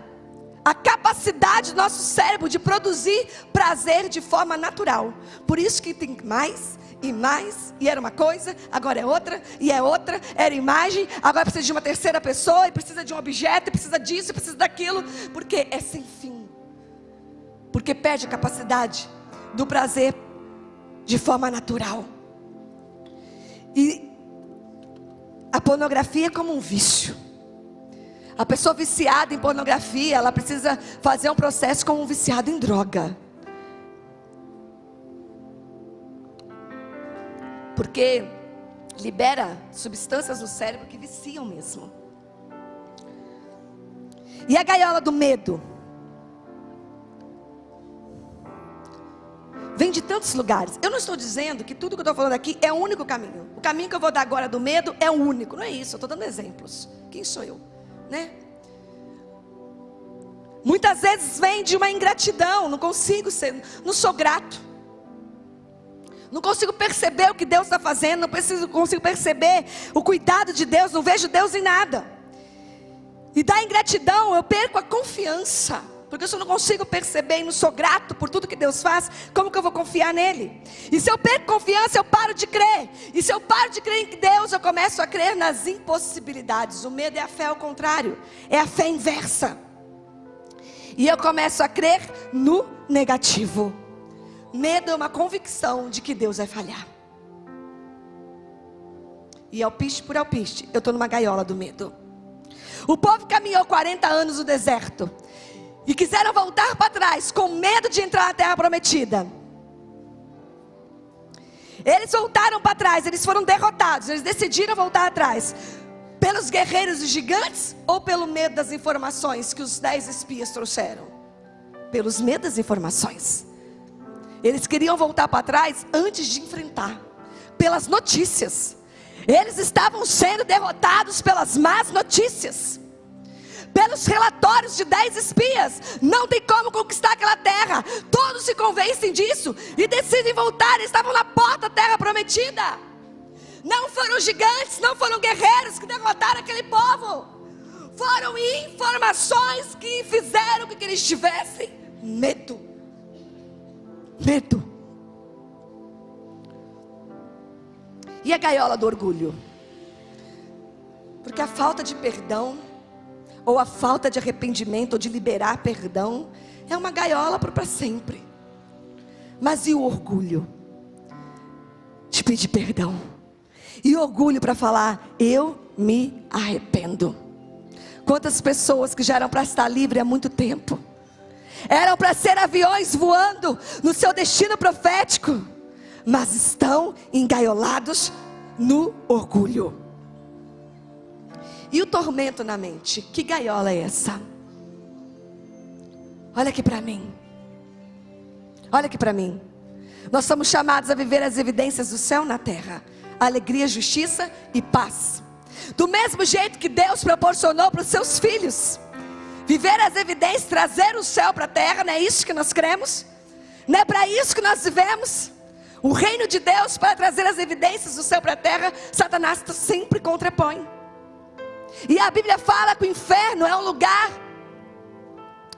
a capacidade do nosso cérebro de produzir prazer de forma natural. Por isso que tem mais e mais, e era uma coisa, agora é outra, e é outra, era imagem, agora precisa de uma terceira pessoa, e precisa de um objeto, e precisa disso, e precisa daquilo, porque é sem fim. Porque perde a capacidade do prazer de forma natural. E a pornografia é como um vício. A pessoa viciada em pornografia, ela precisa fazer um processo como um viciado em droga. Porque libera substâncias no cérebro que viciam mesmo. E a gaiola do medo? Vem de tantos lugares. Eu não estou dizendo que tudo que eu estou falando aqui é o único caminho. O caminho que eu vou dar agora do medo é o único. Não é isso, eu estou dando exemplos. Quem sou eu? Né? Muitas vezes vem de uma ingratidão. Não consigo ser, não sou grato. Não consigo perceber o que Deus está fazendo, não preciso, consigo perceber o cuidado de Deus, não vejo Deus em nada. E da ingratidão eu perco a confiança. Porque se eu não consigo perceber e não sou grato por tudo que Deus faz, como que eu vou confiar nele? E se eu perco confiança, eu paro de crer. E se eu paro de crer em Deus, eu começo a crer nas impossibilidades. O medo é a fé ao contrário, é a fé inversa. E eu começo a crer no negativo. Medo é uma convicção de que Deus vai falhar. E alpiste por alpiste, eu estou numa gaiola do medo. O povo caminhou 40 anos no deserto e quiseram voltar para trás com medo de entrar na terra prometida. Eles voltaram para trás, eles foram derrotados, eles decidiram voltar atrás pelos guerreiros e gigantes ou pelo medo das informações que os dez espias trouxeram? Pelos medos das informações. Eles queriam voltar para trás antes de enfrentar, pelas notícias. Eles estavam sendo derrotados pelas más notícias pelos relatórios de dez espias, não tem como conquistar aquela terra. Todos se convencem disso e decidem voltar. Eles estavam na porta da terra prometida. Não foram gigantes, não foram guerreiros que derrotaram aquele povo. Foram informações que fizeram com que eles tivessem medo. Medo. E a gaiola do orgulho? Porque a falta de perdão ou a falta de arrependimento, ou de liberar perdão, é uma gaiola para sempre. Mas e o orgulho? De pedir perdão. E orgulho para falar, eu me arrependo. Quantas pessoas que já eram para estar livre há muito tempo, eram para ser aviões voando no seu destino profético, mas estão engaiolados no orgulho. E o tormento na mente? Que gaiola é essa? Olha aqui para mim. Olha aqui para mim. Nós somos chamados a viver as evidências do céu na terra: alegria, justiça e paz. Do mesmo jeito que Deus proporcionou para os seus filhos. Viver as evidências, trazer o céu para a terra, não é isso que nós cremos? Não é para isso que nós vivemos? O reino de Deus, para trazer as evidências do céu para a terra, Satanás sempre contrapõe. E a Bíblia fala que o inferno é um lugar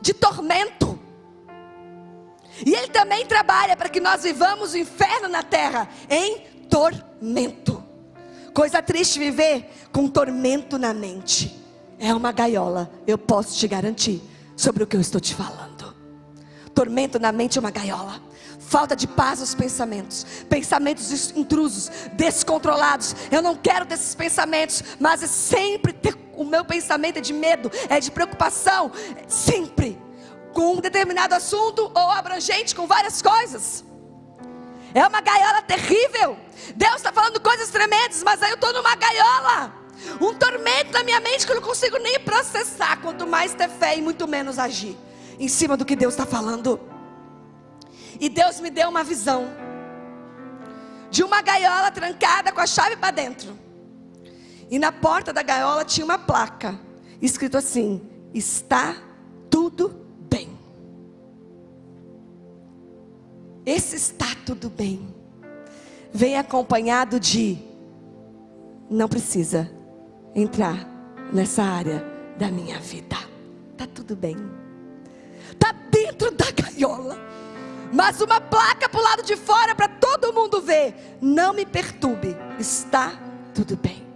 de tormento. E ele também trabalha para que nós vivamos o inferno na terra em tormento. Coisa triste viver com tormento na mente. É uma gaiola, eu posso te garantir sobre o que eu estou te falando. Tormento na mente é uma gaiola falta de paz nos pensamentos, pensamentos intrusos, descontrolados. Eu não quero desses pensamentos, mas é sempre ter, o meu pensamento é de medo, é de preocupação, sempre com um determinado assunto ou abrangente com várias coisas. É uma gaiola terrível. Deus está falando coisas tremendas, mas aí eu estou numa gaiola. Um tormento na minha mente que eu não consigo nem processar. Quanto mais ter fé e muito menos agir em cima do que Deus está falando. E Deus me deu uma visão de uma gaiola trancada com a chave para dentro. E na porta da gaiola tinha uma placa escrito assim: Está tudo bem. Esse está tudo bem vem acompanhado de não precisa entrar nessa área da minha vida. Tá tudo bem. Tá dentro da gaiola mas uma placa para o lado de fora para todo mundo ver. Não me perturbe, está tudo bem.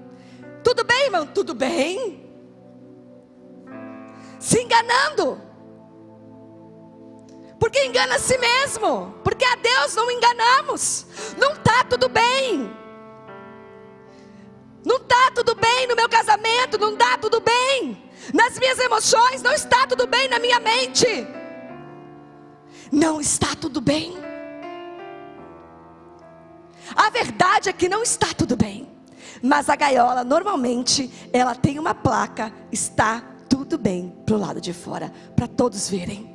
Tudo bem, irmão? Tudo bem. Se enganando. Porque engana a si mesmo. Porque a Deus não enganamos. Não está tudo bem. Não está tudo bem no meu casamento. Não está tudo bem. Nas minhas emoções. Não está tudo bem na minha mente não está tudo bem. A verdade é que não está tudo bem. Mas a gaiola, normalmente, ela tem uma placa, está tudo bem para o lado de fora, para todos verem.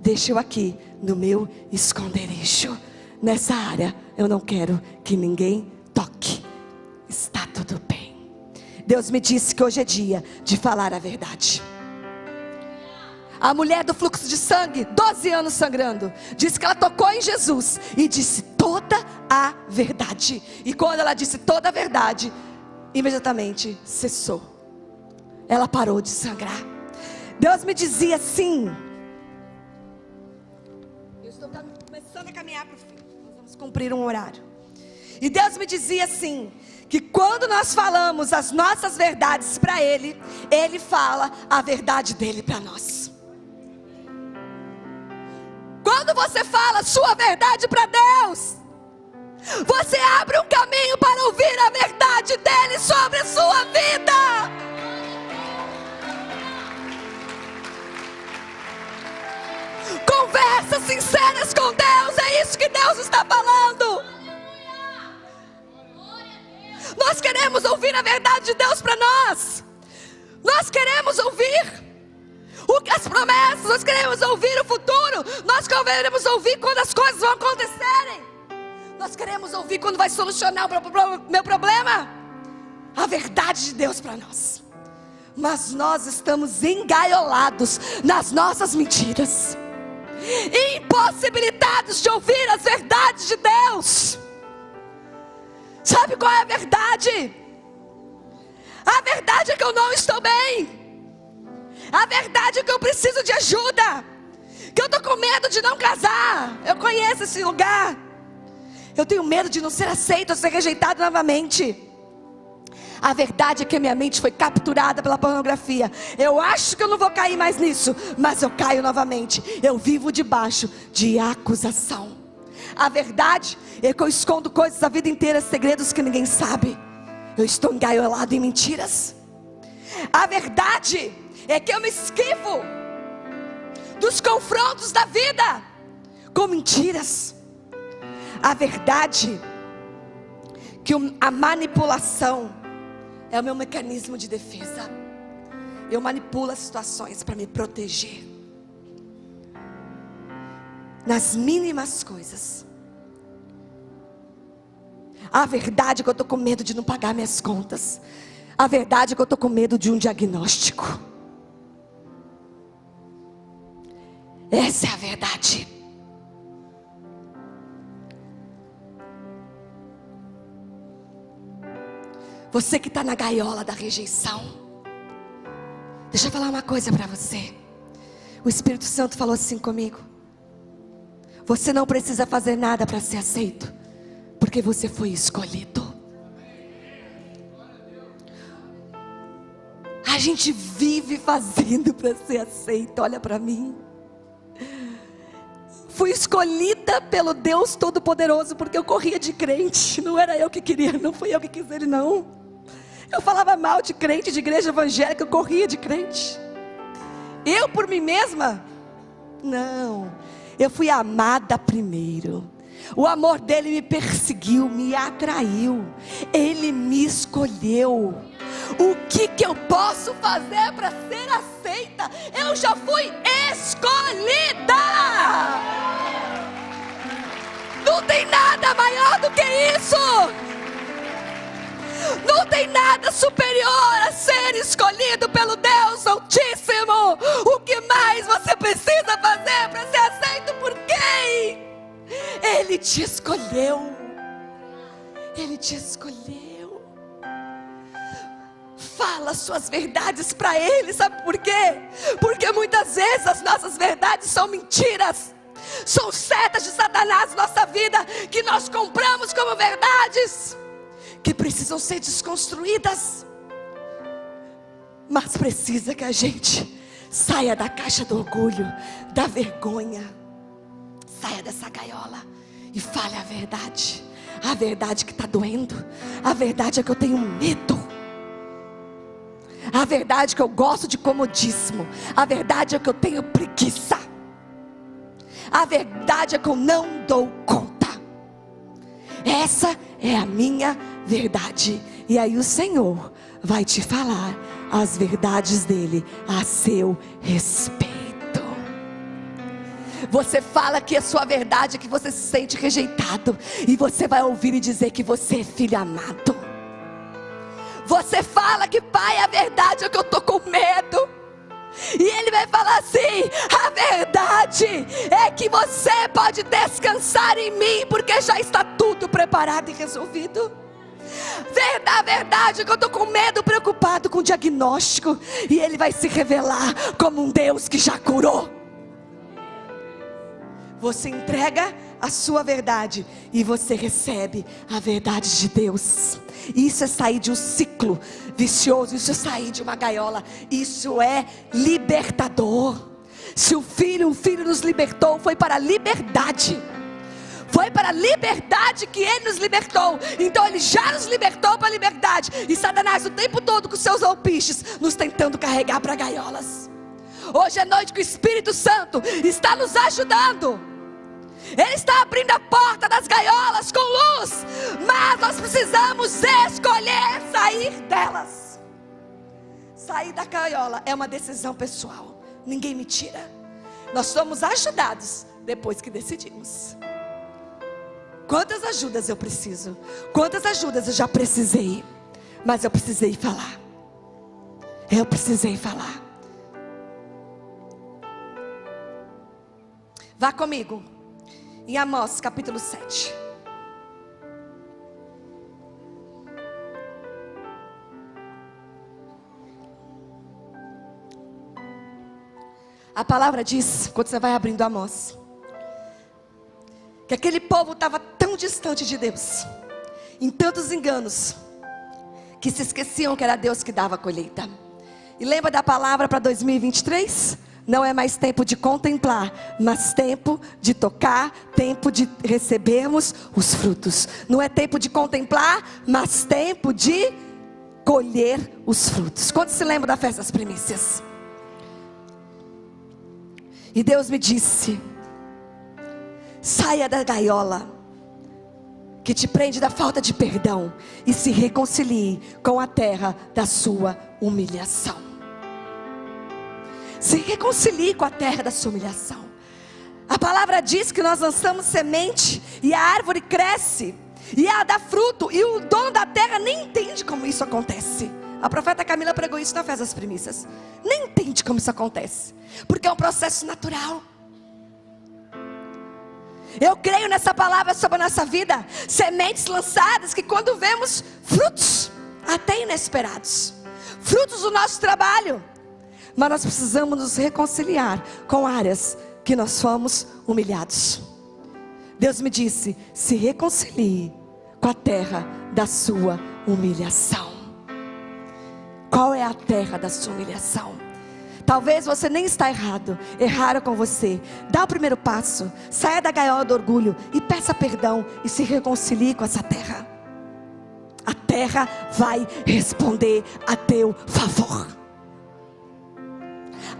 Deixa eu aqui no meu esconderijo. Nessa área, eu não quero que ninguém toque. Está tudo bem. Deus me disse que hoje é dia de falar a verdade. A mulher do fluxo de sangue, 12 anos sangrando, disse que ela tocou em Jesus e disse toda a verdade. E quando ela disse toda a verdade, imediatamente cessou. Ela parou de sangrar. Deus me dizia assim. Eu estou começando a caminhar para o fim. Nós vamos cumprir um horário. E Deus me dizia assim: que quando nós falamos as nossas verdades para Ele, Ele fala a verdade dele para nós. Quando você fala sua verdade para Deus, você abre um caminho para ouvir a verdade dele sobre a sua vida. Conversas sinceras com Deus, é isso que Deus está falando. Nós queremos ouvir a verdade de Deus para nós. Nós queremos ouvir as promessas, nós queremos ouvir o futuro, nós queremos ouvir quando as coisas vão acontecerem. Nós queremos ouvir quando vai solucionar o meu problema. A verdade de Deus para nós. Mas nós estamos engaiolados nas nossas mentiras. Impossibilitados de ouvir as verdades de Deus. Sabe qual é a verdade? A verdade é que eu não estou bem. A verdade é que eu preciso de ajuda. Que eu estou com medo de não casar. Eu conheço esse lugar. Eu tenho medo de não ser aceito ser rejeitado novamente. A verdade é que a minha mente foi capturada pela pornografia. Eu acho que eu não vou cair mais nisso, mas eu caio novamente. Eu vivo debaixo de acusação. A verdade é que eu escondo coisas a vida inteira, segredos que ninguém sabe. Eu estou engaiolado em mentiras. A verdade é que eu me esquivo dos confrontos da vida com mentiras. A verdade que a manipulação é o meu mecanismo de defesa. Eu manipulo as situações para me proteger. Nas mínimas coisas. A verdade é que eu estou com medo de não pagar minhas contas. A verdade é que eu estou com medo de um diagnóstico. Essa é a verdade. Você que está na gaiola da rejeição. Deixa eu falar uma coisa para você. O Espírito Santo falou assim comigo. Você não precisa fazer nada para ser aceito, porque você foi escolhido. A gente vive fazendo para ser aceito. Olha para mim fui escolhida pelo Deus Todo-Poderoso, porque eu corria de crente. Não era eu que queria, não fui eu que quis ele, não. Eu falava mal de crente, de igreja evangélica, eu corria de crente. Eu por mim mesma? Não. Eu fui amada primeiro. O amor dele me perseguiu, me atraiu. Ele me escolheu. O que, que eu posso fazer para ser aceita? Eu já fui escolhida. Não tem nada maior do que isso. Não tem nada superior a ser escolhido pelo Deus Altíssimo. O que mais você precisa fazer para ser aceito por quem? Ele te escolheu. Ele te escolheu. Fala suas verdades para Ele, sabe por quê? Porque muitas vezes as nossas verdades são mentiras, são setas de Satanás na nossa vida que nós compramos como verdades, que precisam ser desconstruídas. Mas precisa que a gente saia da caixa do orgulho, da vergonha, saia dessa gaiola e fale a verdade. A verdade que está doendo, a verdade é que eu tenho medo. A verdade é que eu gosto de comodismo. A verdade é que eu tenho preguiça. A verdade é que eu não dou conta. Essa é a minha verdade. E aí o Senhor vai te falar as verdades dele a seu respeito. Você fala que a sua verdade é que você se sente rejeitado. E você vai ouvir e dizer que você é filho amado. Você fala que pai, a verdade é que eu estou com medo. E ele vai falar assim: a verdade é que você pode descansar em mim, porque já está tudo preparado e resolvido. A verdade é que eu estou com medo, preocupado com o diagnóstico, e ele vai se revelar como um Deus que já curou. Você entrega a sua verdade e você recebe a verdade de Deus. Isso é sair de um ciclo vicioso, isso é sair de uma gaiola, isso é libertador. Se o filho, o filho nos libertou, foi para a liberdade. Foi para a liberdade que ele nos libertou. Então ele já nos libertou para a liberdade. E Satanás o tempo todo com seus alpiches nos tentando carregar para gaiolas. Hoje é noite que o Espírito Santo está nos ajudando ele está abrindo a porta das gaiolas com luz. Mas nós precisamos escolher sair delas. Sair da gaiola é uma decisão pessoal. Ninguém me tira. Nós somos ajudados depois que decidimos. Quantas ajudas eu preciso? Quantas ajudas eu já precisei? Mas eu precisei falar. Eu precisei falar. Vá comigo. Em Amós capítulo 7. A palavra diz, quando você vai abrindo Amós, que aquele povo estava tão distante de Deus, em tantos enganos, que se esqueciam que era Deus que dava a colheita. E lembra da palavra para 2023? Não é mais tempo de contemplar, mas tempo de tocar, tempo de recebermos os frutos. Não é tempo de contemplar, mas tempo de colher os frutos. Quando se lembra da festa das primícias? E Deus me disse: saia da gaiola que te prende da falta de perdão e se reconcilie com a terra da sua humilhação. Se reconcilie com a terra da sua humilhação. A palavra diz que nós lançamos semente e a árvore cresce e ela dá fruto e o dono da terra nem entende como isso acontece. A profeta Camila pregou isso na festa das primícias. Nem entende como isso acontece, porque é um processo natural. Eu creio nessa palavra sobre a nossa vida, sementes lançadas que quando vemos frutos, até inesperados, frutos do nosso trabalho, mas nós precisamos nos reconciliar com áreas que nós fomos humilhados. Deus me disse: se reconcilie com a terra da sua humilhação. Qual é a terra da sua humilhação? Talvez você nem está errado, erraram com você. Dá o primeiro passo, saia da gaiola do orgulho e peça perdão e se reconcilie com essa terra. A terra vai responder a teu favor.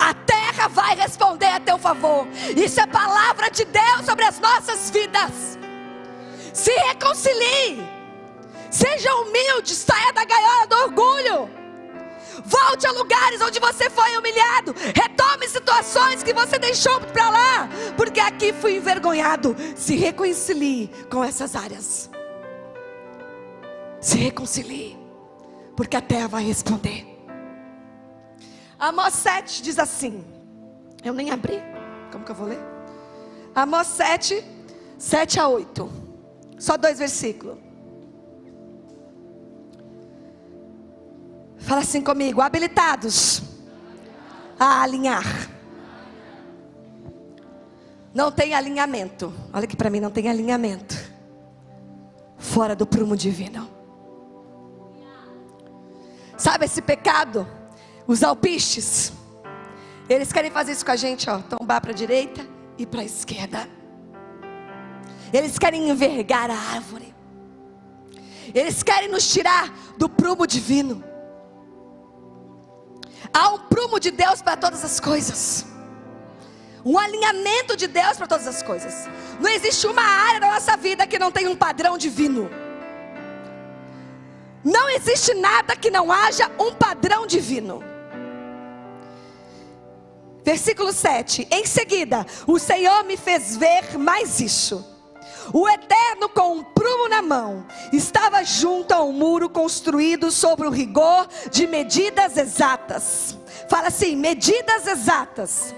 A terra vai responder a teu favor. Isso é palavra de Deus sobre as nossas vidas. Se reconcilie. Seja humilde, saia da gaiola do orgulho. Volte a lugares onde você foi humilhado. Retome situações que você deixou para lá. Porque aqui fui envergonhado. Se reconcilie com essas áreas. Se reconcilie. Porque a terra vai responder. Amós 7 diz assim. Eu nem abri. Como que eu vou ler? Amós 7, 7 a 8. Só dois versículos. Fala assim comigo, habilitados a alinhar. Não tem alinhamento. Olha aqui para mim, não tem alinhamento. Fora do prumo divino. Sabe esse pecado? Os alpistes. Eles querem fazer isso com a gente, ó, tombar para a direita e para a esquerda. Eles querem envergar a árvore. Eles querem nos tirar do prumo divino. Há um prumo de Deus para todas as coisas. Um alinhamento de Deus para todas as coisas. Não existe uma área da nossa vida que não tenha um padrão divino. Não existe nada que não haja um padrão divino. Versículo 7. Em seguida, o Senhor me fez ver mais isso. O Eterno, com um prumo na mão, estava junto a um muro construído sobre o rigor de medidas exatas. Fala assim: medidas exatas.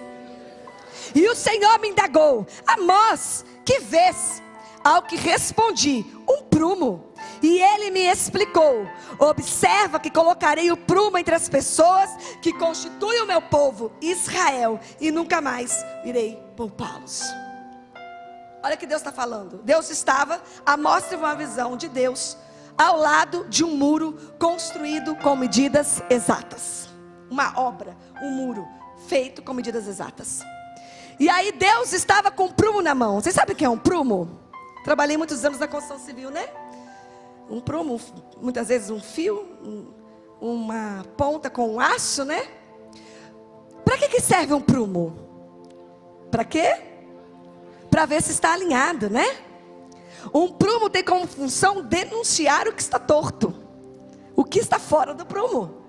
E o Senhor me indagou: Amós, que vês? Ao que respondi: Um prumo. E ele me explicou: Observa que colocarei o prumo entre as pessoas que constituem o meu povo, Israel, e nunca mais irei poupá-los. Olha o que Deus está falando. Deus estava, a mostra uma visão de Deus ao lado de um muro construído com medidas exatas. Uma obra, um muro feito com medidas exatas. E aí Deus estava com um prumo na mão. Vocês sabem o que é um prumo? Trabalhei muitos anos na construção civil, né? Um prumo, muitas vezes um fio, um, uma ponta com um aço, né? Para que, que serve um prumo? Para quê? para ver se está alinhado, né? Um prumo tem como função denunciar o que está torto, o que está fora do prumo,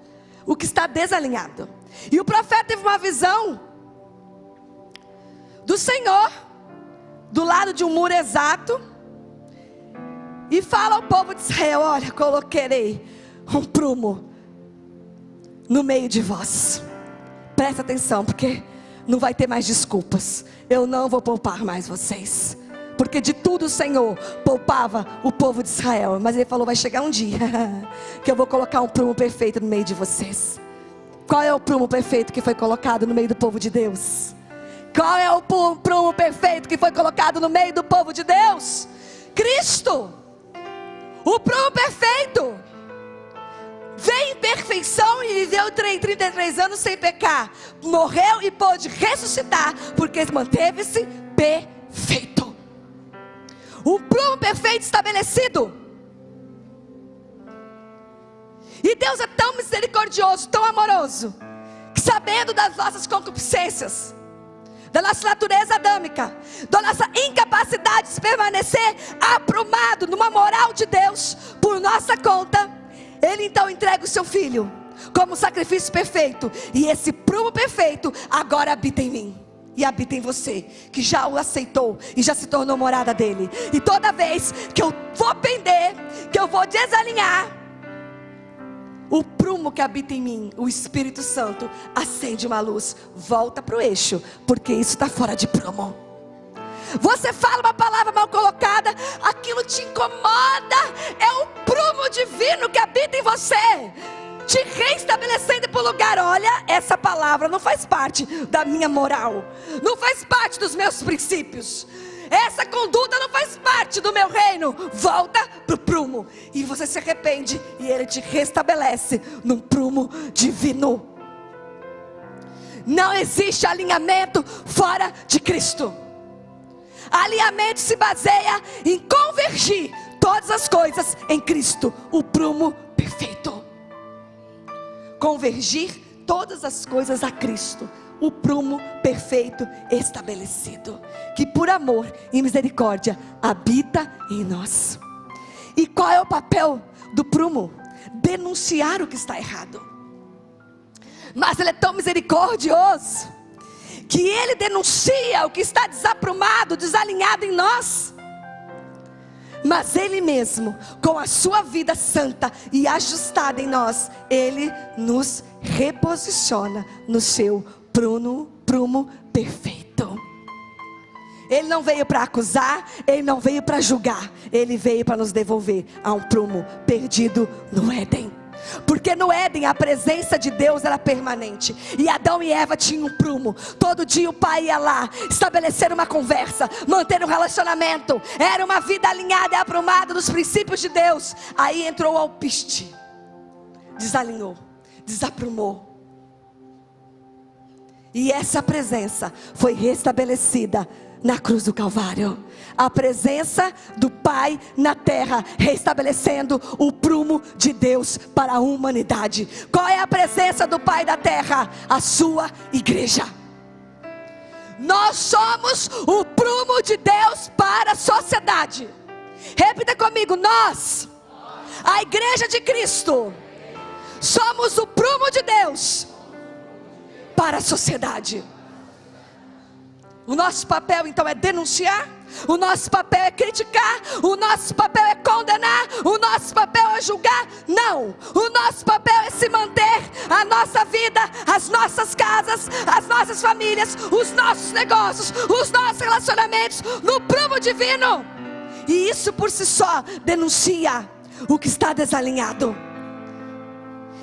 o que está desalinhado. E o profeta teve uma visão do Senhor, do lado de um muro exato, e fala ao povo de Israel: Olha, coloquei um prumo no meio de vós. Presta atenção, porque não vai ter mais desculpas. Eu não vou poupar mais vocês. Porque de tudo o Senhor poupava o povo de Israel. Mas ele falou: vai chegar um dia <laughs> que eu vou colocar um prumo perfeito no meio de vocês. Qual é o prumo perfeito que foi colocado no meio do povo de Deus? Qual é o prumo perfeito que foi colocado no meio do povo de Deus? Cristo. O prumo perfeito. Veio em perfeição e viveu 33 anos sem pecar. Morreu e pôde ressuscitar, porque manteve-se perfeito. O prumo perfeito estabelecido. E Deus é tão misericordioso, tão amoroso, que sabendo das nossas concupiscências, da nossa natureza adâmica, da nossa incapacidade de permanecer aprumado numa moral de Deus por nossa conta, Ele então entrega o seu filho como sacrifício perfeito, e esse prumo perfeito agora habita em mim. E habita em você, que já o aceitou e já se tornou morada dele. E toda vez que eu vou pender, que eu vou desalinhar, o prumo que habita em mim, o Espírito Santo, acende uma luz, volta para o eixo, porque isso está fora de prumo. Você fala uma palavra mal colocada, aquilo te incomoda, é o prumo divino que habita em você, te reestabelecendo para o lugar. Olha, essa palavra não faz parte da minha moral, não faz parte dos meus princípios. Essa conduta não faz parte do meu reino. Volta para o prumo. E você se arrepende. E ele te restabelece num prumo divino. Não existe alinhamento fora de Cristo. Alinhamento se baseia em convergir todas as coisas em Cristo, o prumo perfeito. Convergir todas as coisas a Cristo, o prumo perfeito estabelecido, que por amor e misericórdia habita em nós. E qual é o papel do prumo? Denunciar o que está errado. Mas ele é tão misericordioso que ele denuncia o que está desaprumado, desalinhado em nós. Mas ele mesmo, com a sua vida santa e ajustada em nós, ele nos reposiciona no seu prumo, prumo perfeito. Ele não veio para acusar, ele não veio para julgar, ele veio para nos devolver a um prumo perdido no Éden. Porque no Éden a presença de Deus era permanente. E Adão e Eva tinham um prumo. Todo dia o pai ia lá estabelecer uma conversa, manter um relacionamento. Era uma vida alinhada e aprumada nos princípios de Deus. Aí entrou o alpiste. Desalinhou, desaprumou. E essa presença foi restabelecida na cruz do Calvário. A presença do Pai na terra, restabelecendo o prumo de Deus para a humanidade. Qual é a presença do Pai da terra? A sua igreja. Nós somos o prumo de Deus para a sociedade. Repita comigo: nós, a igreja de Cristo, somos o prumo de Deus para a sociedade. O nosso papel então é denunciar, o nosso papel é criticar, o nosso papel é condenar, o nosso papel é julgar. Não, o nosso papel é se manter a nossa vida, as nossas casas, as nossas famílias, os nossos negócios, os nossos relacionamentos no prumo divino. E isso por si só denuncia o que está desalinhado.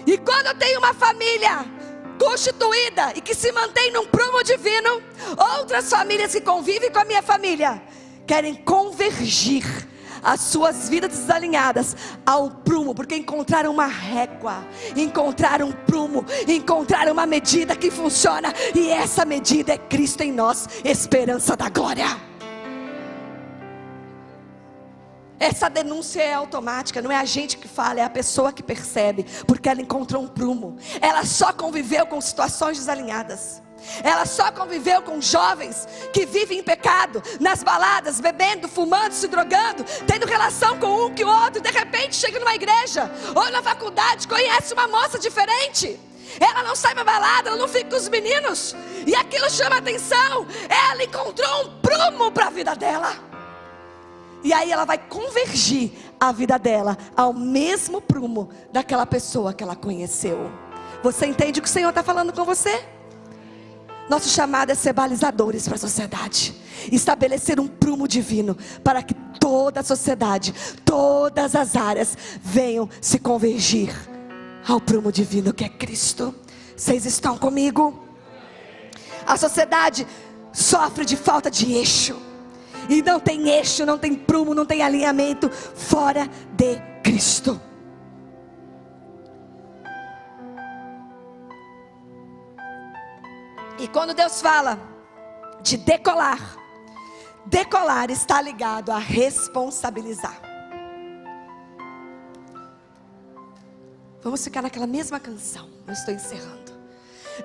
E quando eu tenho uma família constituída e que se mantém num prumo divino, outras famílias que convivem com a minha família querem convergir as suas vidas desalinhadas ao prumo, porque encontraram uma régua, encontraram um prumo, encontraram uma medida que funciona, e essa medida é Cristo em nós, esperança da glória. Essa denúncia é automática, não é a gente que fala, é a pessoa que percebe, porque ela encontrou um prumo. Ela só conviveu com situações desalinhadas. Ela só conviveu com jovens que vivem em pecado, nas baladas, bebendo, fumando, se drogando, tendo relação com um que o outro, de repente chega numa igreja ou na faculdade, conhece uma moça diferente. Ela não sai pra balada, ela não fica com os meninos. E aquilo chama atenção. Ela encontrou um prumo para a vida dela. E aí ela vai convergir a vida dela ao mesmo prumo daquela pessoa que ela conheceu. Você entende o que o Senhor está falando com você? Nosso chamado é ser balizadores para a sociedade, estabelecer um prumo divino para que toda a sociedade, todas as áreas venham se convergir ao prumo divino que é Cristo. Vocês estão comigo? A sociedade sofre de falta de eixo. E não tem eixo, não tem prumo, não tem alinhamento fora de Cristo. E quando Deus fala de decolar, decolar está ligado a responsabilizar. Vamos ficar naquela mesma canção. Eu estou encerrando.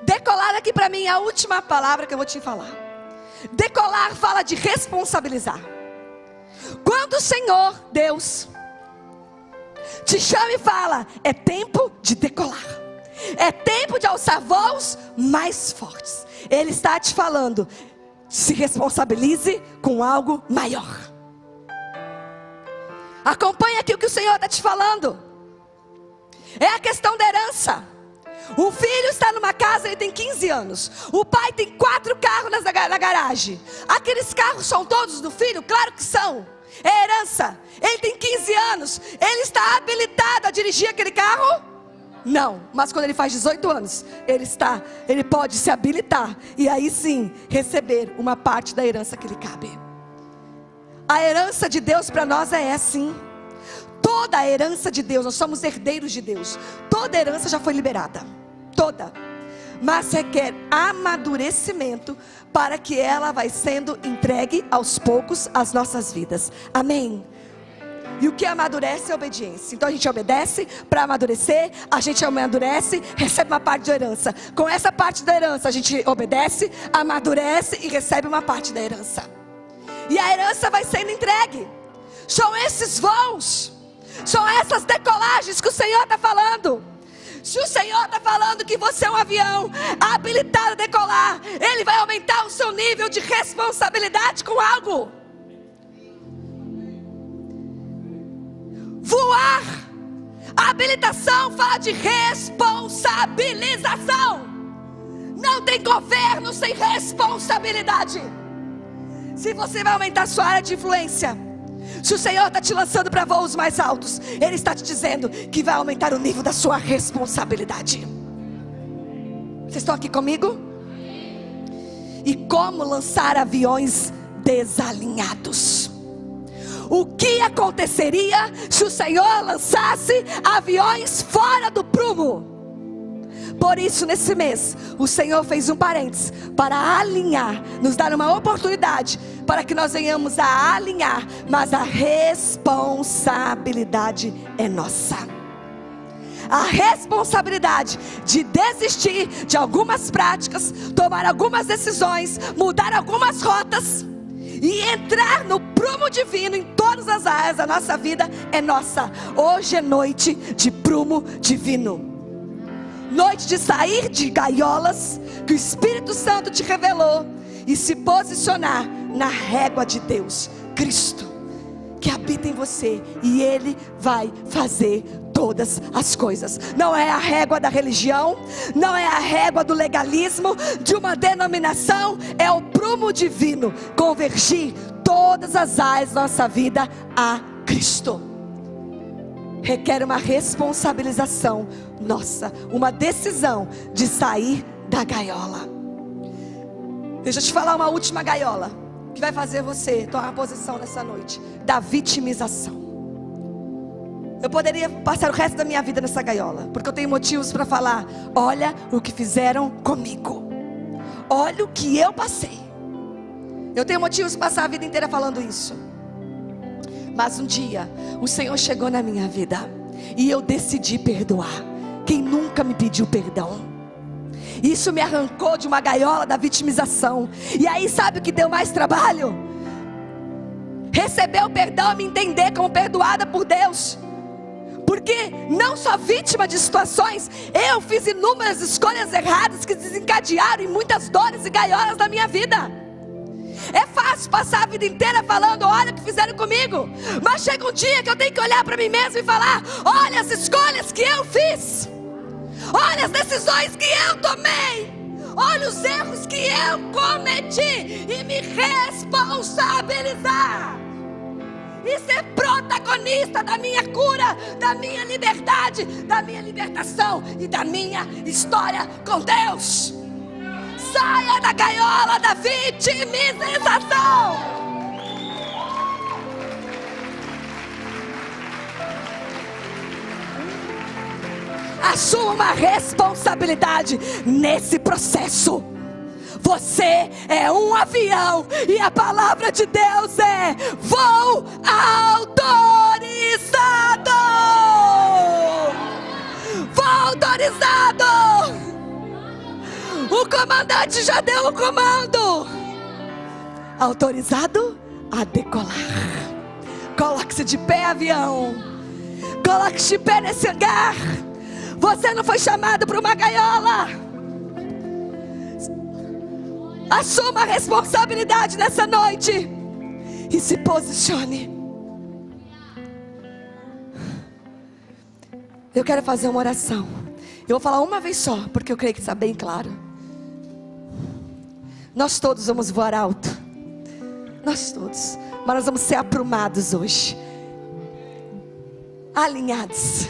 Decolar aqui para mim é a última palavra que eu vou te falar. Decolar fala de responsabilizar. Quando o Senhor, Deus, te chama e fala, é tempo de decolar. É tempo de alçar voos mais fortes. Ele está te falando, se responsabilize com algo maior. Acompanhe aqui o que o Senhor está te falando. É a questão da herança. O filho está numa casa, ele tem 15 anos. O pai tem quatro carros na, na garagem. Aqueles carros são todos do filho? Claro que são. É herança. Ele tem 15 anos. Ele está habilitado a dirigir aquele carro? Não, mas quando ele faz 18 anos, ele está, ele pode se habilitar e aí sim receber uma parte da herança que lhe cabe. A herança de Deus para nós é assim. Toda a herança de Deus, nós somos herdeiros de Deus. Toda herança já foi liberada. Toda. Mas requer amadurecimento para que ela vai sendo entregue aos poucos às nossas vidas. Amém. E o que amadurece é obediência. Então a gente obedece para amadurecer, a gente amadurece, recebe uma parte da herança. Com essa parte da herança, a gente obedece, amadurece e recebe uma parte da herança. E a herança vai sendo entregue. São esses voos, são essas decolagens que o Senhor está falando. Se o Senhor está falando que você é um avião habilitado a decolar, Ele vai aumentar o seu nível de responsabilidade com algo. voar. Habilitação fala de responsabilização. Não tem governo sem responsabilidade. Se você vai aumentar sua área de influência, se o Senhor está te lançando para voos mais altos, Ele está te dizendo que vai aumentar o nível da sua responsabilidade. Vocês estão aqui comigo? E como lançar aviões desalinhados? o que aconteceria se o Senhor lançasse aviões fora do prumo. Por isso, nesse mês, o Senhor fez um parênteses para alinhar, nos dar uma oportunidade para que nós venhamos a alinhar, mas a responsabilidade é nossa. A responsabilidade de desistir de algumas práticas, tomar algumas decisões, mudar algumas rotas e entrar no prumo divino em todas as áreas da nossa vida é nossa. Hoje é noite de prumo divino. Noite de sair de gaiolas que o Espírito Santo te revelou e se posicionar na régua de Deus, Cristo, que habita em você e Ele vai fazer todas as coisas. Não é a régua da religião, não é a régua do legalismo, de uma denominação, é o prumo divino convergir todas as áreas da nossa vida a Cristo. Requer uma responsabilização nossa, uma decisão de sair da gaiola. Deixa eu te falar uma última gaiola que vai fazer você tomar posição nessa noite da vitimização. Eu poderia passar o resto da minha vida nessa gaiola, porque eu tenho motivos para falar: olha o que fizeram comigo, olha o que eu passei. Eu tenho motivos para passar a vida inteira falando isso. Mas um dia, o Senhor chegou na minha vida e eu decidi perdoar quem nunca me pediu perdão. Isso me arrancou de uma gaiola da vitimização. E aí, sabe o que deu mais trabalho? Receber o perdão e me entender como perdoada por Deus. Porque não só vítima de situações, eu fiz inúmeras escolhas erradas que desencadearam em muitas dores e gaiolas da minha vida. É fácil passar a vida inteira falando, olha o que fizeram comigo. Mas chega um dia que eu tenho que olhar para mim mesmo e falar: olha as escolhas que eu fiz. Olha as decisões que eu tomei. Olha os erros que eu cometi e me responsabilizar. E ser protagonista da minha cura, da minha liberdade, da minha libertação e da minha história com Deus. Saia da gaiola da vitimização. assuma uma responsabilidade nesse processo. Você é um avião e a palavra de Deus é voo autorizado. Voo autorizado. O comandante já deu o comando. Autorizado a decolar. Coloque-se de pé, avião. Coloque-se de pé nesse hangar. Você não foi chamado para uma gaiola. Assuma a responsabilidade nessa noite e se posicione. Eu quero fazer uma oração. Eu vou falar uma vez só, porque eu creio que está bem claro. Nós todos vamos voar alto. Nós todos. Mas nós vamos ser aprumados hoje. Alinhados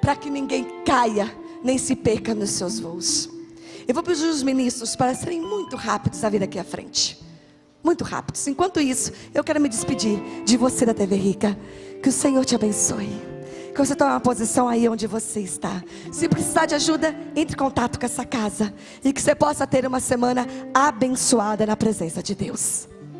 para que ninguém caia nem se perca nos seus voos. Eu vou pedir os ministros para serem muito rápidos a vir aqui à frente. Muito rápidos. Enquanto isso, eu quero me despedir de você da TV Rica. Que o Senhor te abençoe. Que você tome uma posição aí onde você está. Se precisar de ajuda, entre em contato com essa casa. E que você possa ter uma semana abençoada na presença de Deus.